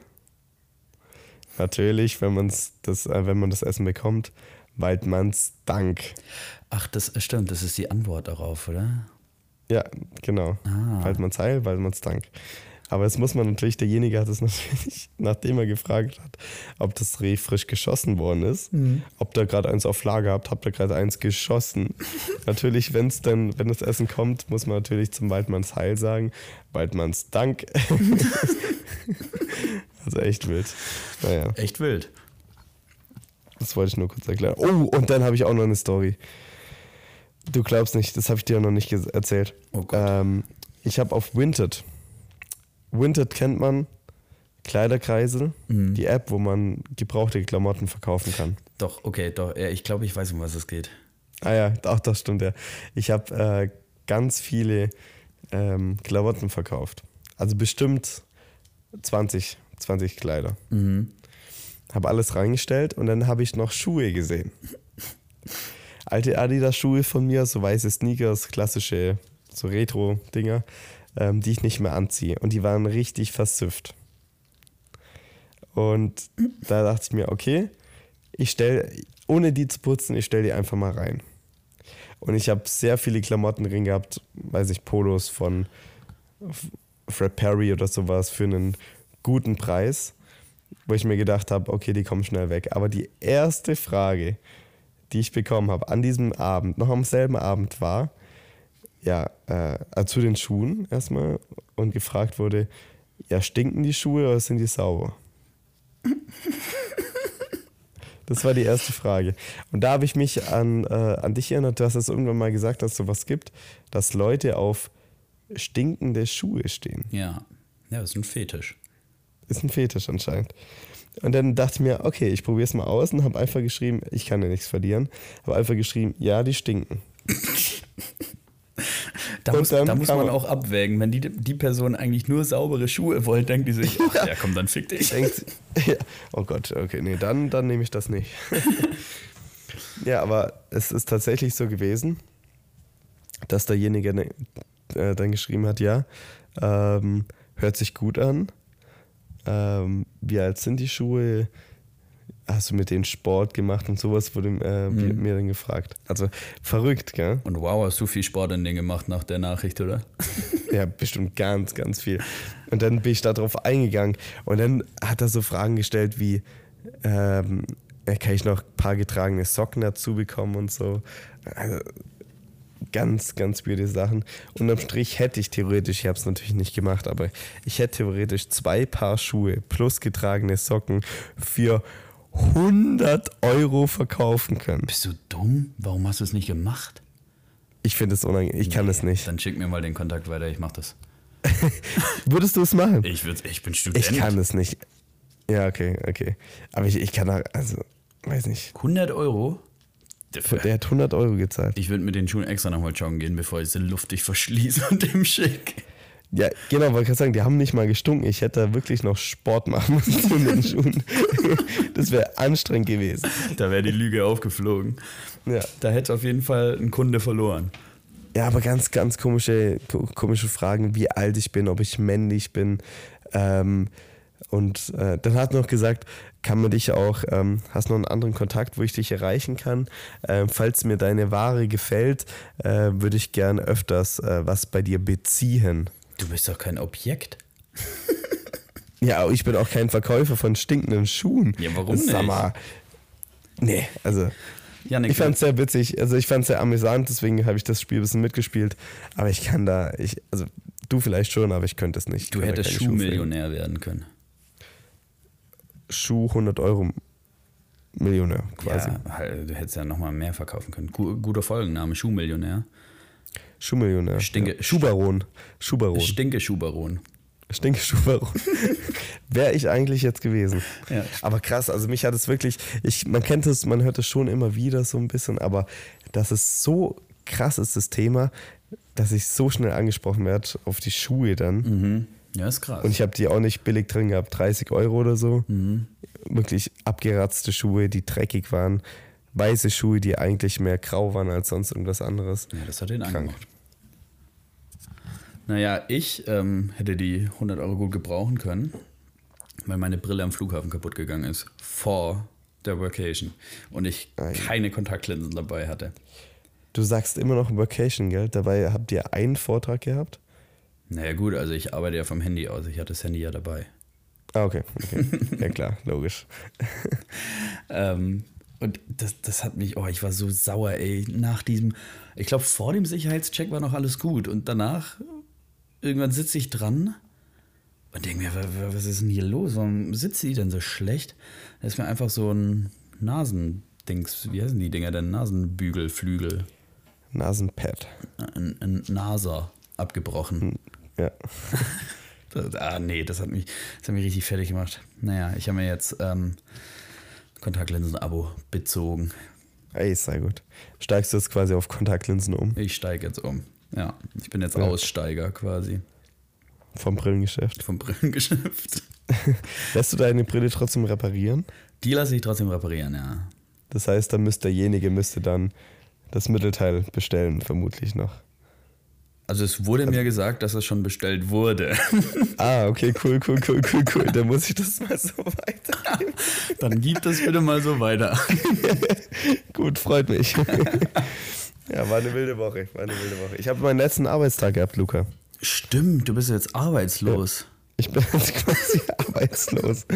Natürlich, wenn, man's das, äh, wenn man das Essen bekommt, Waldmanns Dank. Ach, das stimmt, das ist die Antwort darauf, oder? Ja, genau. Ah. Waldmanns Heil, Waldmanns Dank. Aber jetzt muss man natürlich, derjenige hat es *laughs* natürlich, nachdem er gefragt hat, ob das Reh frisch geschossen worden ist, ob da gerade eins auf Lager habt, habt ihr gerade eins geschossen. *laughs* natürlich, wenn es dann, wenn das Essen kommt, muss man natürlich zum Waldmanns Heil sagen, Waldmanns Dank. *laughs* also echt wild. Naja, Echt wild. das wollte ich nur kurz erklären. Oh, und dann habe ich auch noch eine Story. Du glaubst nicht, das habe ich dir noch nicht erzählt. Oh Gott. Ähm, ich habe auf Vinted. Vinted kennt man, Kleiderkreisel, Mhm. die App, wo man gebrauchte Klamotten verkaufen kann. Doch, okay, doch. Ja, ich glaube, ich weiß, um was es geht. Ah ja, auch das stimmt ja. Ich habe äh, ganz viele ähm, Klamotten verkauft. Also bestimmt 20, 20 Kleider. Mhm. Habe alles reingestellt und dann habe ich noch Schuhe gesehen. Alte Adidas-Schuhe von mir, so weiße Sneakers, klassische, so Retro-Dinger, ähm, die ich nicht mehr anziehe. Und die waren richtig versüfft. Und da dachte ich mir, okay, ich stelle, ohne die zu putzen, ich stelle die einfach mal rein. Und ich habe sehr viele Klamotten drin gehabt, weiß ich, Polos von Fred Perry oder sowas für einen guten Preis, wo ich mir gedacht habe, okay, die kommen schnell weg. Aber die erste Frage, die ich bekommen habe an diesem Abend, noch am selben Abend war, ja, äh, äh, zu den Schuhen erstmal und gefragt wurde, ja, stinken die Schuhe oder sind die sauber? Das war die erste Frage. Und da habe ich mich an, äh, an dich erinnert, du hast es irgendwann mal gesagt, dass es sowas gibt, dass Leute auf stinkende Schuhe stehen. Ja. Ja, das ist ein Fetisch. Ist ein Fetisch anscheinend. Und dann dachte ich mir, okay, ich probiere es mal aus und habe einfach geschrieben, ich kann ja nichts verlieren, habe einfach geschrieben, ja, die stinken. Da muss, da muss man auch abwägen. Wenn die, die Person eigentlich nur saubere Schuhe wollte, denkt die sich, ach ja, komm, dann fick dich. Denkt, *laughs* ja, oh Gott, okay, nee, dann, dann nehme ich das nicht. *laughs* ja, aber es ist tatsächlich so gewesen, dass derjenige äh, dann geschrieben hat, ja, ähm, hört sich gut an. Ähm, wie alt sind die Schuhe? Hast du mit denen Sport gemacht und sowas wurde äh, mir- mir dann gefragt. Also verrückt, gell? Und wow, hast du viel Sport in den gemacht nach der Nachricht, oder? *laughs* Ja, bestimmt ganz, ganz viel. Und dann bin ich darauf eingegangen und dann hat er so Fragen gestellt wie, ähm, äh, kann ich noch ein paar getragene Socken dazu bekommen und so. Also, ganz, ganz weirde Sachen. Unterm Strich hätte ich theoretisch, ich habe es natürlich nicht gemacht, aber ich hätte theoretisch zwei Paar Schuhe plus getragene Socken für 100 Euro verkaufen können. Bist du dumm? Warum hast du es nicht gemacht? Ich finde es unangenehm. Ich kann es nicht. Dann schick mir mal den Kontakt weiter, ich mach das. *laughs* Würdest du es machen? Ich, würd, ich bin Student. Ich kann es nicht. Ja, okay, okay. Aber ich, ich kann da, also, weiß nicht. 100 Euro? Der hat 100 Euro gezahlt. Ich würde mit den Schuhen extra nochmal joggen gehen, bevor ich sie luftig verschließe und dem schick. Ja, genau, wollte gerade sagen, die haben nicht mal gestunken. Ich hätte da wirklich noch Sport machen *laughs* müssen mit den Schuhen. *laughs* Das wäre anstrengend gewesen. Da wäre die Lüge aufgeflogen. Ja. Da hätte auf jeden Fall ein Kunde verloren. Ja, aber ganz, ganz komische, ko- komische Fragen, wie alt ich bin, ob ich männlich bin. Ähm, und äh, dann hat noch gesagt, kann man dich auch, ähm, hast noch einen anderen Kontakt, wo ich dich erreichen kann. Ähm, falls mir deine Ware gefällt, äh, würde ich gern öfters äh, was bei dir beziehen. Du bist doch kein Objekt. *laughs* Ja, ich bin auch kein Verkäufer von stinkenden Schuhen. Ja, warum Sag nicht? mal. Nee, also Janik, ich fand es sehr witzig. Also ich fand es sehr amüsant, deswegen habe ich das Spiel ein bisschen mitgespielt. Aber ich kann da, ich, also du vielleicht schon, aber ich könnte es nicht. Ich du hättest Schuhmillionär werden können. Schuh 100 Euro Millionär quasi. Ja, halt, du hättest ja nochmal mehr verkaufen können. Gu guter Folgenname, Schuhmillionär. Schuhmillionär. Stinke- ja. Schuhbaron. Schuhbaron. Stinke Schuhbaron. Stinke Schuhbaron. *laughs* Wäre ich eigentlich jetzt gewesen. Ja. Aber krass, also mich hat es wirklich, ich, man kennt es, man hört es schon immer wieder so ein bisschen, aber das ist so krass ist das Thema, dass ich so schnell angesprochen werde auf die Schuhe dann. Mhm. Ja, ist krass. Und ich habe die auch nicht billig drin gehabt, 30 Euro oder so. Mhm. Wirklich abgeratzte Schuhe, die dreckig waren. Weiße Schuhe, die eigentlich mehr grau waren als sonst irgendwas anderes. ja, das hat den Krank. angemacht. Naja, ich ähm, hätte die 100 Euro gut gebrauchen können, weil meine Brille am Flughafen kaputt gegangen ist. Vor der Vacation. Und ich Ei. keine Kontaktlinsen dabei hatte. Du sagst immer noch Vacation, gell? Dabei habt ihr einen Vortrag gehabt? Naja, gut, also ich arbeite ja vom Handy aus. Ich hatte das Handy ja dabei. Ah, okay. okay. ja klar, logisch. *laughs* Ähm, und das, das hat mich, oh, ich war so sauer, ey. Nach diesem, ich glaube, vor dem Sicherheitscheck war noch alles gut. Und danach, irgendwann sitze ich dran und denke mir, wa- wa- was ist denn hier los? Warum sitzt die denn so schlecht? Da ist mir einfach so ein Nasendings, wie heißen die Dinger denn? Nasenbügelflügel, Nasenpad. ein, ein Naser abgebrochen. Ja. *laughs* Das, ah, nee, das hat, mich, das hat mich richtig fertig gemacht. Naja, ich habe mir jetzt ähm, Kontaktlinsen-Abo bezogen. Ey, sei gut. Steigst du jetzt quasi auf Kontaktlinsen um Ich steige jetzt um. Ja, ich bin jetzt Ja. Aussteiger quasi vom Brillengeschäft? vom Brillengeschäft. *laughs* Lässt du deine Brille trotzdem reparieren? Die lasse ich trotzdem reparieren, ja. Das heißt, dann müsste derjenige müsste dann das Mittelteil bestellen, vermutlich noch. Also es wurde mir gesagt, dass es schon bestellt wurde. *laughs* Ah, okay, cool, cool, cool, cool, cool. Dann muss ich das mal so weitergeben. *laughs* Dann gib das bitte mal so weiter. *laughs* Gut, freut mich. ja, war eine wilde Woche. War eine wilde Woche. Ich habe meinen letzten Arbeitstag gehabt, Luca. Stimmt, du bist jetzt arbeitslos. Ich bin jetzt quasi arbeitslos.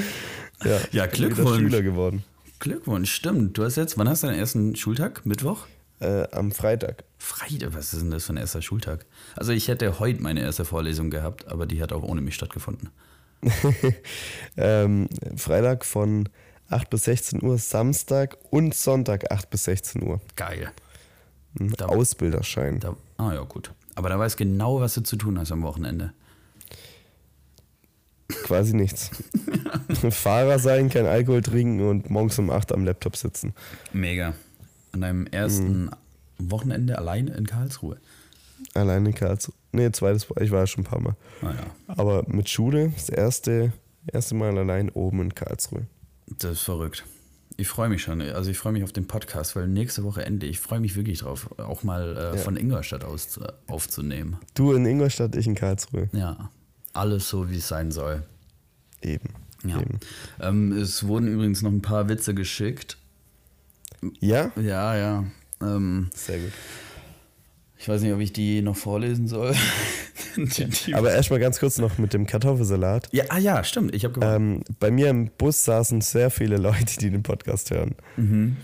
Ja, Ja, bin wieder Glückwunsch. Schüler geworden. Glückwunsch, stimmt. Du hast jetzt, wann hast du deinen ersten Schultag? Mittwoch? Äh, am Freitag. Freitag, was ist denn das für ein erster Schultag? Also ich hätte heute meine erste Vorlesung gehabt, aber die hat auch ohne mich stattgefunden. *laughs* ähm, Freitag von 8 bis 16 Uhr, Samstag und Sonntag 8 bis 16 Uhr. Geil. Da- Ausbilderschein. Da, ah ja, gut. Aber da weißt genau, was du zu tun hast am Wochenende. Quasi nichts. *laughs* Fahrer sein, kein Alkohol trinken und morgens um 8 am Laptop sitzen. Mega. An deinem ersten Wochenende allein in Karlsruhe. Alleine in Karlsruhe. Nee, zweites Mal. Ich war ja schon ein paar Mal. Naja, Aber mit Schule, das erste, erste Mal allein oben in Karlsruhe. das ist verrückt. Ich freue mich schon. Also ich freue mich auf den Podcast, weil nächste Woche Ende. Ich freue mich wirklich drauf, auch mal äh, Ja. von Ingolstadt aus äh, aufzunehmen. Du in Ingolstadt, ich in Karlsruhe. Ja, alles so, wie es sein soll. Eben. Ja. Eben. Ähm, es wurden übrigens noch ein paar Witze geschickt. Ja? Ja, ja. Ähm, Sehr gut. ich weiß nicht, ob ich die noch vorlesen soll. *laughs* Aber erstmal ganz kurz noch mit dem Kartoffelsalat. ja, ah, ja, stimmt. Ich habe gewonnen. Ähm, bei mir im Bus saßen sehr viele Leute, die den Podcast hören. Mhm.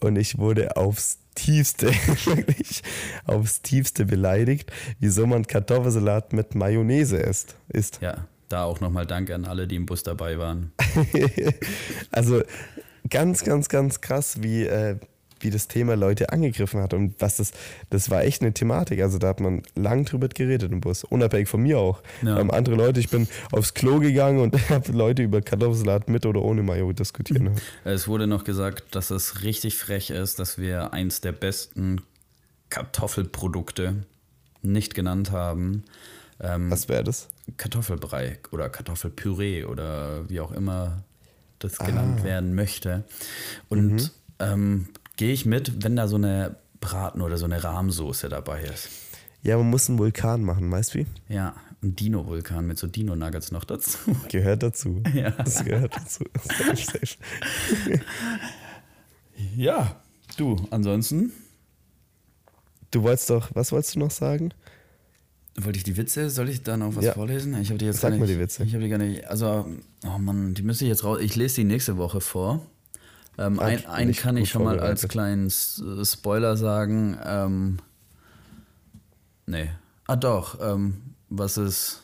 Und ich wurde aufs tiefste, *laughs* wirklich aufs tiefste beleidigt, wieso man Kartoffelsalat mit Mayonnaise isst. isst. Ja, da auch nochmal Danke an alle, die im Bus dabei waren. *laughs* also ganz, ganz, ganz krass, wie, äh, wie das Thema Leute angegriffen hat und was das, das war echt eine Thematik. Also da hat man lang drüber geredet im Bus, unabhängig von mir auch. Ja. Ähm, andere Leute, ich bin aufs Klo gegangen und *laughs* habe Leute über Kartoffelsalat mit oder ohne Mayo diskutieren. hören. Es wurde noch gesagt, dass es richtig frech ist, dass wir eins der besten Kartoffelprodukte nicht genannt haben. Ähm, Was wäre das? Kartoffelbrei oder Kartoffelpüree oder wie auch immer das genannt werden möchte. Und ähm, gehe ich mit, wenn da so eine Braten oder so eine Rahmsoße dabei ist. Ja, man muss einen Vulkan machen, weißt du wie? Ja, ein Dino-Vulkan mit so Dino-Nuggets noch dazu. *laughs* Gehört dazu. *laughs* Ja. Das gehört dazu. Ja, du, ansonsten Du wolltest doch, was wolltest du noch sagen? Wollte ich die Witze, soll ich da noch was Ja. vorlesen? Ich habe die jetzt Sag gar mal nicht, die Witze. Ich habe die gar nicht, also, oh Mann, die müsste ich jetzt raus, ich lese die nächste Woche vor. Ähm, ein, bin einen kann ich schon mal als kleinen Spoiler sagen. Ähm, nee. Ah doch, ähm, was ist,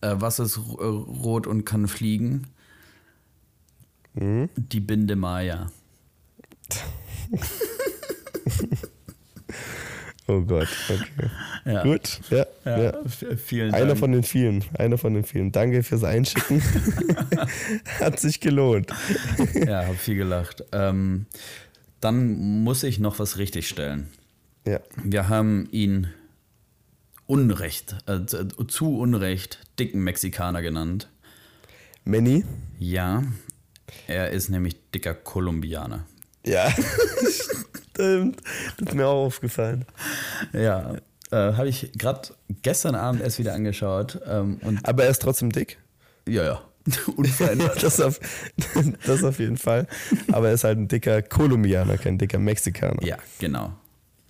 äh, was ist äh, rot und kann fliegen? Mhm. Die Binde Maya. *laughs* *laughs* Oh Gott, okay. *laughs* Ja. Gut, ja. Ja, ja. vielen Einer Dank. von den vielen, einer von den vielen. Danke fürs Einschicken. *laughs* *laughs* Hat sich gelohnt. ja, habe viel gelacht. Ähm, dann muss ich noch was richtigstellen. Ja. Wir haben ihn Unrecht, äh, zu Unrecht dicken Mexikaner genannt. Manny? Ja, er ist nämlich dicker Kolumbianer. Ja. *laughs* Stimmt. Das ist mir auch aufgefallen. Ja, äh, habe ich gerade gestern Abend erst wieder angeschaut. Ähm, Aber er ist trotzdem dick. ja, ja, *laughs* unverändert. das, auf, *laughs* das auf jeden Fall. Aber er ist halt ein dicker Kolumbianer, kein dicker Mexikaner. ja, genau.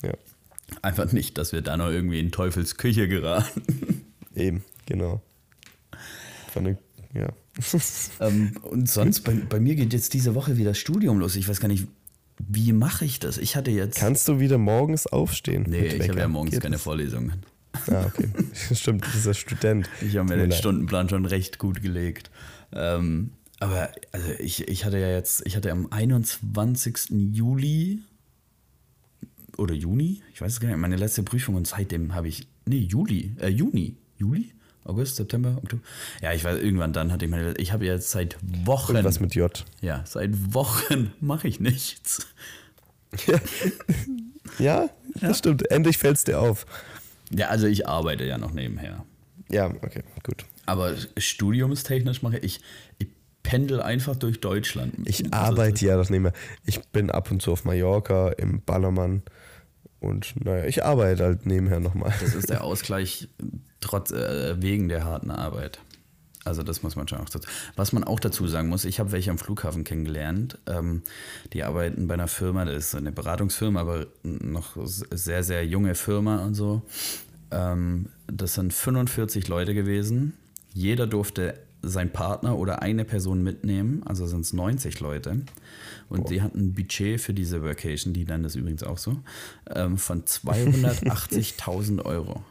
Ja. Einfach nicht, dass wir da noch irgendwie in Teufels Küche geraten. Eben, genau. Von ja. Ähm, und sonst, bei, bei mir geht jetzt diese Woche wieder das Studium los. Ich weiß gar nicht, wie mache ich das? Ich hatte jetzt. Kannst du wieder morgens aufstehen? nee, ich habe ja morgens Geht keine das? Vorlesungen. Ah, okay. *laughs* Stimmt, dieser Student. Ich habe mir den leid. Stundenplan schon recht gut gelegt. Ähm, aber also ich, ich hatte ja jetzt, ich hatte am 21. Juli oder Juni, ich weiß es gar nicht, meine letzte Prüfung und seitdem habe ich, nee, Juli, äh, Juni, Juli, August, September, Oktober. Ja, ich weiß, irgendwann dann hatte ich meine, ich habe jetzt seit Wochen, Irgendwas mit J. ja, seit Wochen *laughs* mache ich nichts. *laughs* Ja, das stimmt. Endlich fällt es dir auf. Ja, also ich arbeite ja noch nebenher. Ja, okay, gut. Aber studiumstechnisch mache ich, ich pendel einfach durch Deutschland. Ich arbeite ja das nicht mehr. Ich bin ab und zu auf Mallorca, im Ballermann. Und naja, ich arbeite halt nebenher nochmal. Das ist der *laughs* Ausgleich trotz äh, wegen der harten Arbeit. Also das muss man schon auch dazu. Was man auch dazu sagen muss, ich habe welche am Flughafen kennengelernt. Ähm, die arbeiten bei einer Firma, das ist eine Beratungsfirma, aber noch sehr, sehr junge Firma und so. Ähm, das sind 45 Leute gewesen. Jeder durfte seinen Partner oder eine Person mitnehmen, also sind es 90 Leute. Und die hatten ein Budget für diese Vacation, die nennen das übrigens auch so, ähm, von 280.000 Euro.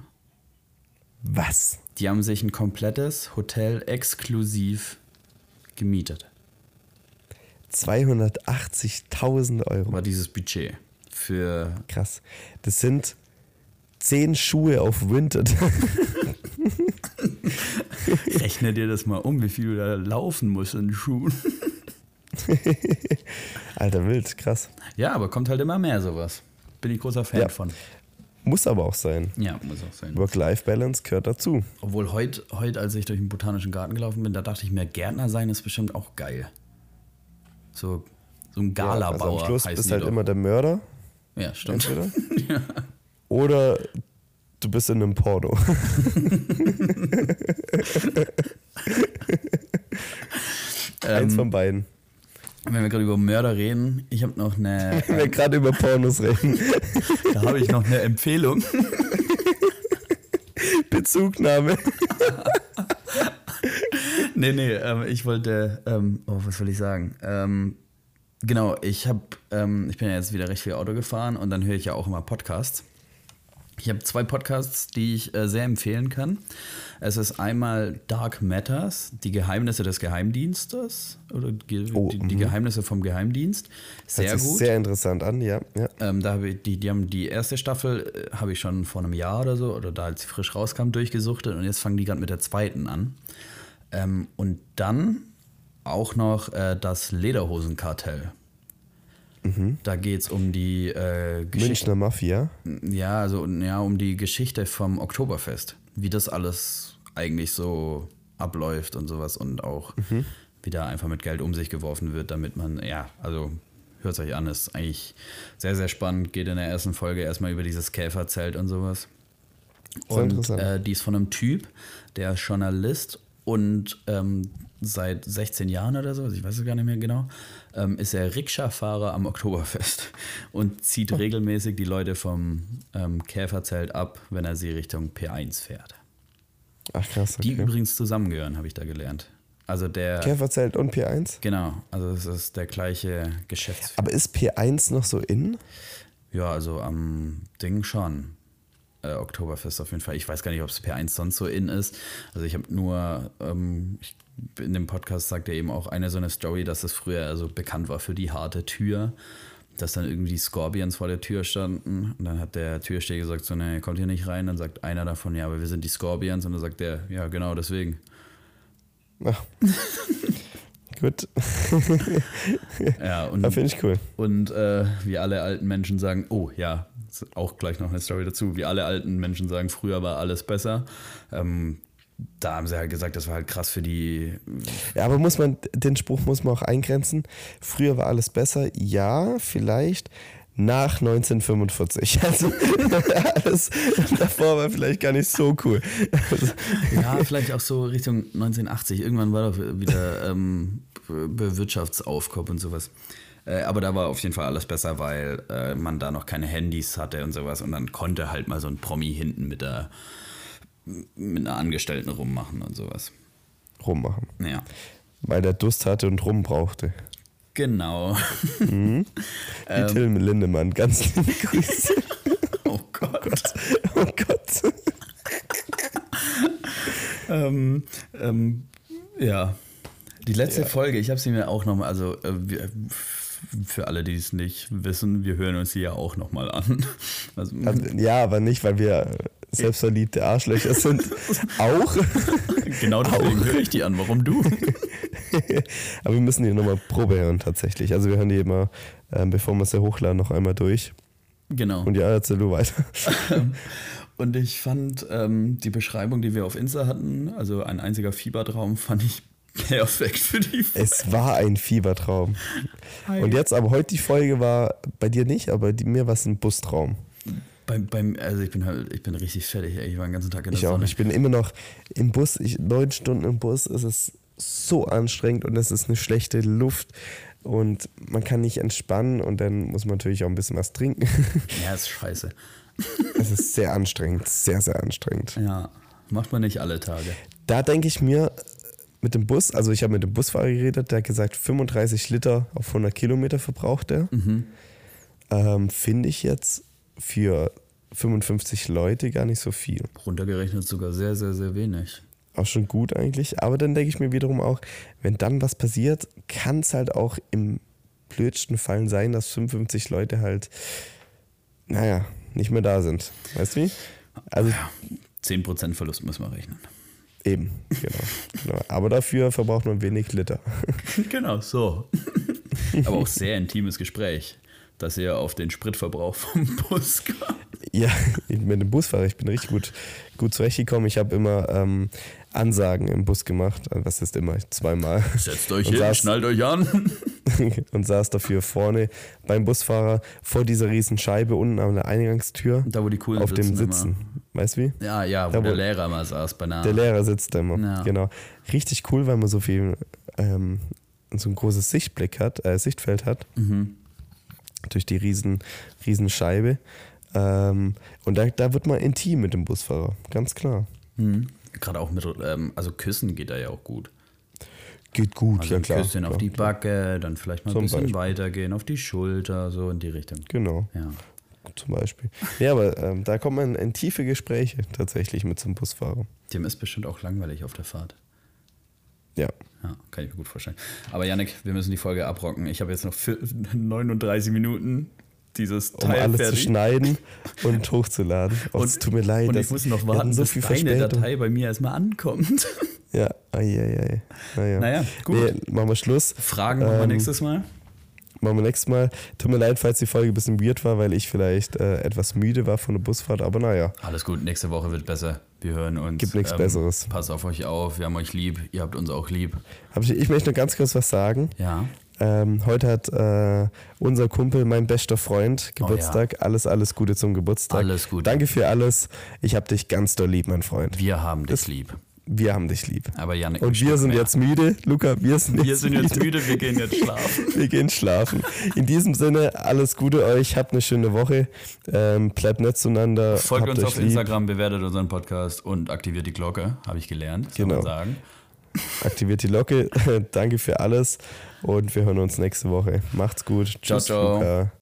Was? Die haben sich ein komplettes Hotel exklusiv gemietet. 280.000 Euro. War dieses Budget für Krass. Das sind 10 Schuhe auf Vinted. *laughs* Rechne dir das mal um, wie viel du da laufen musst in Schuhen. *laughs* Alter, wild, krass. Ja, aber kommt halt immer mehr sowas. Bin ich großer Fan Ja. von. Muss aber auch sein. Ja, muss auch sein. Work-Life-Balance gehört dazu. Obwohl heute, heut, als ich durch den Botanischen Garten gelaufen bin, da dachte ich mir, Gärtner sein ist bestimmt auch geil. So, so ein Ja, also Galabauer am Schluss die halt doch. immer der Mörder. Ja, stimmt. Entweder. *laughs* Oder du bist in einem Porno. *laughs* Eins von beiden. Wenn wir gerade über Mörder reden, ich habe noch eine, *laughs* Wenn wir gerade über Pornos reden. *laughs* da habe ich noch eine Empfehlung. *laughs* Bezugnahme. Nee, nee, ähm, ich wollte, ähm, oh, was soll ich sagen? Ähm, Genau, ich habe, ähm, ich bin ja jetzt wieder recht viel Auto gefahren und dann höre ich ja auch immer Podcasts. Ich habe zwei Podcasts, die ich äh, sehr empfehlen kann. Es ist einmal Dark Matters, die Geheimnisse des Geheimdienstes oder die, Oh, die, die mhm. Geheimnisse vom Geheimdienst. Sehr Hört sich gut. sehr interessant an, ja. ja. Ähm, da habe ich, die, die haben die erste Staffel äh, habe ich schon vor einem Jahr oder so, oder da als sie frisch rauskam, durchgesuchtet und jetzt fangen die gerade mit der zweiten an. Ähm, und dann auch noch äh, das Lederhosenkartell. Da geht es um die äh, Geschichte. Münchner Mafia. Ja, also ja, um die Geschichte vom Oktoberfest. Wie das alles eigentlich so abläuft und sowas und auch wie da einfach mit Geld um sich geworfen wird, damit man, ja, also hört es euch an, ist eigentlich sehr, sehr spannend. Geht in der ersten Folge erstmal über dieses Käferzelt und sowas. Sehr Und äh, die ist von einem Typ, der ist Journalist und ähm, seit 16 Jahren oder so, ich weiß es gar nicht mehr genau, ähm, ist er Rikscha-Fahrer am Oktoberfest und zieht Oh. regelmäßig die Leute vom ähm, Käferzelt ab, wenn er sie Richtung P1 fährt. Ach krass, Die okay. übrigens zusammengehören, habe ich da gelernt. Also der, Käferzelt und P1? genau, also es ist der gleiche Geschäftsführer. Aber ist P1 noch so in? Ja, also am Ding schon. Äh, Oktoberfest auf jeden Fall. Ich weiß gar nicht, ob es P1 sonst so in ist. Also ich habe nur, ähm, ich, in dem Podcast sagt er eben auch eine so eine Story, dass es früher also bekannt war für die harte Tür. Dass dann irgendwie Scorpions vor der Tür standen. Und dann hat der Türsteher gesagt, so, ne, kommt hier nicht rein. Dann sagt einer davon, ja, aber wir sind die Scorpions. Und dann sagt der, ja, genau deswegen. Ach. *laughs* Gut, Ja, und finde ich cool. Und äh, wie alle alten Menschen sagen, oh ja, auch gleich noch eine Story dazu. Wie alle alten Menschen sagen, früher war alles besser. Ähm, da haben sie halt gesagt, das war halt krass für die. Ja, aber muss man, den Spruch muss man auch eingrenzen. Früher war alles besser. Ja, vielleicht nach 1945. *laughs* Also alles davor war vielleicht gar nicht so cool. Also, Ja, vielleicht auch so Richtung 1980. Irgendwann war doch wieder ähm, Wirtschaftsaufkommen und sowas. Äh, aber da war auf jeden Fall alles besser, weil äh, man da noch keine Handys hatte und sowas. Und dann konnte halt mal so ein Promi hinten mit der mit einer Angestellten rummachen und sowas. rummachen. Ja. Weil der Durst hatte und rum brauchte. Genau. *laughs* Wie Ähm. Till Lindemann. Ganz liebe *laughs* Grüße. Oh Gott. Oh Gott. *laughs* ähm, ähm, ja. Die letzte Folge, ich habe sie mir auch nochmal, also äh, wir, für alle, die es nicht wissen, wir hören uns sie ja auch nochmal an. Also, Also, ja, aber nicht, weil wir selbstverliebte Arschlöcher sind. Auch. genau deswegen höre ich die an. Warum du? *laughs* aber wir müssen die nochmal Probe hören tatsächlich. Also wir hören die immer, ähm, bevor wir sie hochladen, noch einmal durch. Genau. Und ja, erzähl du weiter. *laughs* Und ich fand ähm, die Beschreibung, die wir auf Insta hatten, also ein einziger Fiebertraum, fand ich perfekt für die Folge. Es war ein Fiebertraum. Und jetzt, aber heute die Folge war bei dir nicht, aber die, mir war es ein Bustraum. Beim, beim, also ich bin halt, ich bin richtig fertig, ey. Ich war den ganzen Tag in der Ich auch. Sonne. Ich bin immer noch im Bus. Ich, neun Stunden im Bus. Es ist so anstrengend und es ist eine schlechte Luft und man kann nicht entspannen und dann muss man natürlich auch ein bisschen was trinken. *laughs* Ja, ist scheiße. es ist sehr anstrengend, sehr, sehr anstrengend. Ja, macht man nicht alle Tage. Da denke ich mir mit dem Bus, also ich habe mit dem Busfahrer geredet, der hat gesagt, 35 Liter auf 100 Kilometer verbraucht er. Ähm, Finde ich jetzt für 55 Leute gar nicht so viel. Runtergerechnet sogar sehr, sehr, sehr wenig. Auch schon gut eigentlich. Aber dann denke ich mir wiederum auch, wenn dann was passiert, kann es halt auch im blödsten Fall sein, dass 55 Leute halt, naja, nicht mehr da sind. Weißt du wie? Also Ja, 10% Verlust müssen wir rechnen. eben, genau, genau. Aber dafür verbraucht man wenig Liter. *laughs* Genau, so. Aber auch sehr intimes Gespräch, dass ihr auf den Spritverbrauch vom *laughs* Bus kam. Ja, mit dem Busfahrer, ich bin richtig gut, gut zurechtgekommen. Ich habe immer ähm, Ansagen im Bus gemacht. Also, Was ist immer? Zweimal. Setzt euch Und hin, saß- schnallt euch an. *laughs* und saß dafür vorne beim Busfahrer vor dieser riesen Scheibe unten an der Eingangstür Da, wo die coolen auf dem sitzen Sitzen. Weißt du wie? Immer. Ja, ja, wo Da, wo- der Lehrer mal saß bei. Der Lehrer sitzt da immer. Ja. Genau. Richtig cool, weil man so viel, ähm, so ein großes Sichtblick hat, äh, Sichtfeld hat. Mhm. Durch die riesen, riesen Scheibe. Ähm, und da, da wird man intim mit dem Busfahrer, ganz klar. Mhm. Gerade auch mit, ähm, also Küssen geht da ja auch gut. Geht gut, Also ja ein klar. Küsschen auf klar. die Backe, dann vielleicht mal ein Zum bisschen Beispiel. weitergehen, auf die Schulter, so in die Richtung. Genau, Ja. zum Beispiel. Ja, aber ähm, da kommt man in tiefe Gespräche tatsächlich mit so einem Busfahrer. Dem ist bestimmt auch langweilig auf der Fahrt. Ja. Ja, kann ich mir gut vorstellen. Aber Yannick, wir müssen die Folge abrocken. Ich habe jetzt noch vier- *laughs* 39 Minuten dieses Um Teil alles fertig. zu schneiden *laughs* und hochzuladen. Oh, es tut mir leid. Und dass- ich muss noch warten, so bis viel deine Verspätung. Datei bei mir erstmal ankommt. *laughs* Ja, ai, ai, ai. Naja, Naja, gut. Nee, machen wir Schluss. Fragen machen wir Ähm, nächstes Mal. Machen wir nächstes Mal. Tut mir leid, falls die Folge ein bisschen weird war, weil ich vielleicht äh, etwas müde war von der Busfahrt, aber naja. Alles gut, nächste Woche wird besser. Wir hören uns. Gibt nichts Besseres. Passt auf euch auf, wir haben euch lieb, ihr habt uns auch lieb. Ich, möchte noch ganz kurz was sagen. Ja. Ähm, heute hat äh, unser Kumpel, mein bester Freund, Geburtstag. Alles, alles Gute zum Geburtstag. Oh Alles Gute. Danke für alles. Ich hab dich ganz doll lieb, mein Freund. Wir haben dich lieb. Wir haben dich lieb. Aber Yannick, Und wir sind mehr. jetzt müde. Luca, wir sind Wir jetzt sind müde. jetzt müde, wir gehen jetzt *laughs* schlafen. Wir gehen schlafen. In diesem Sinne, alles Gute euch. Habt eine schöne Woche. Ähm, bleibt nett zueinander. Folgt habt uns euch auf lieb. Instagram, bewertet unseren Podcast und aktiviert die Glocke, habe ich gelernt, Genau. sagen. Aktiviert die Glocke. *laughs* Danke für alles. Und wir hören uns nächste Woche. Macht's gut. Ciao, Tschüss, ciao. Luca.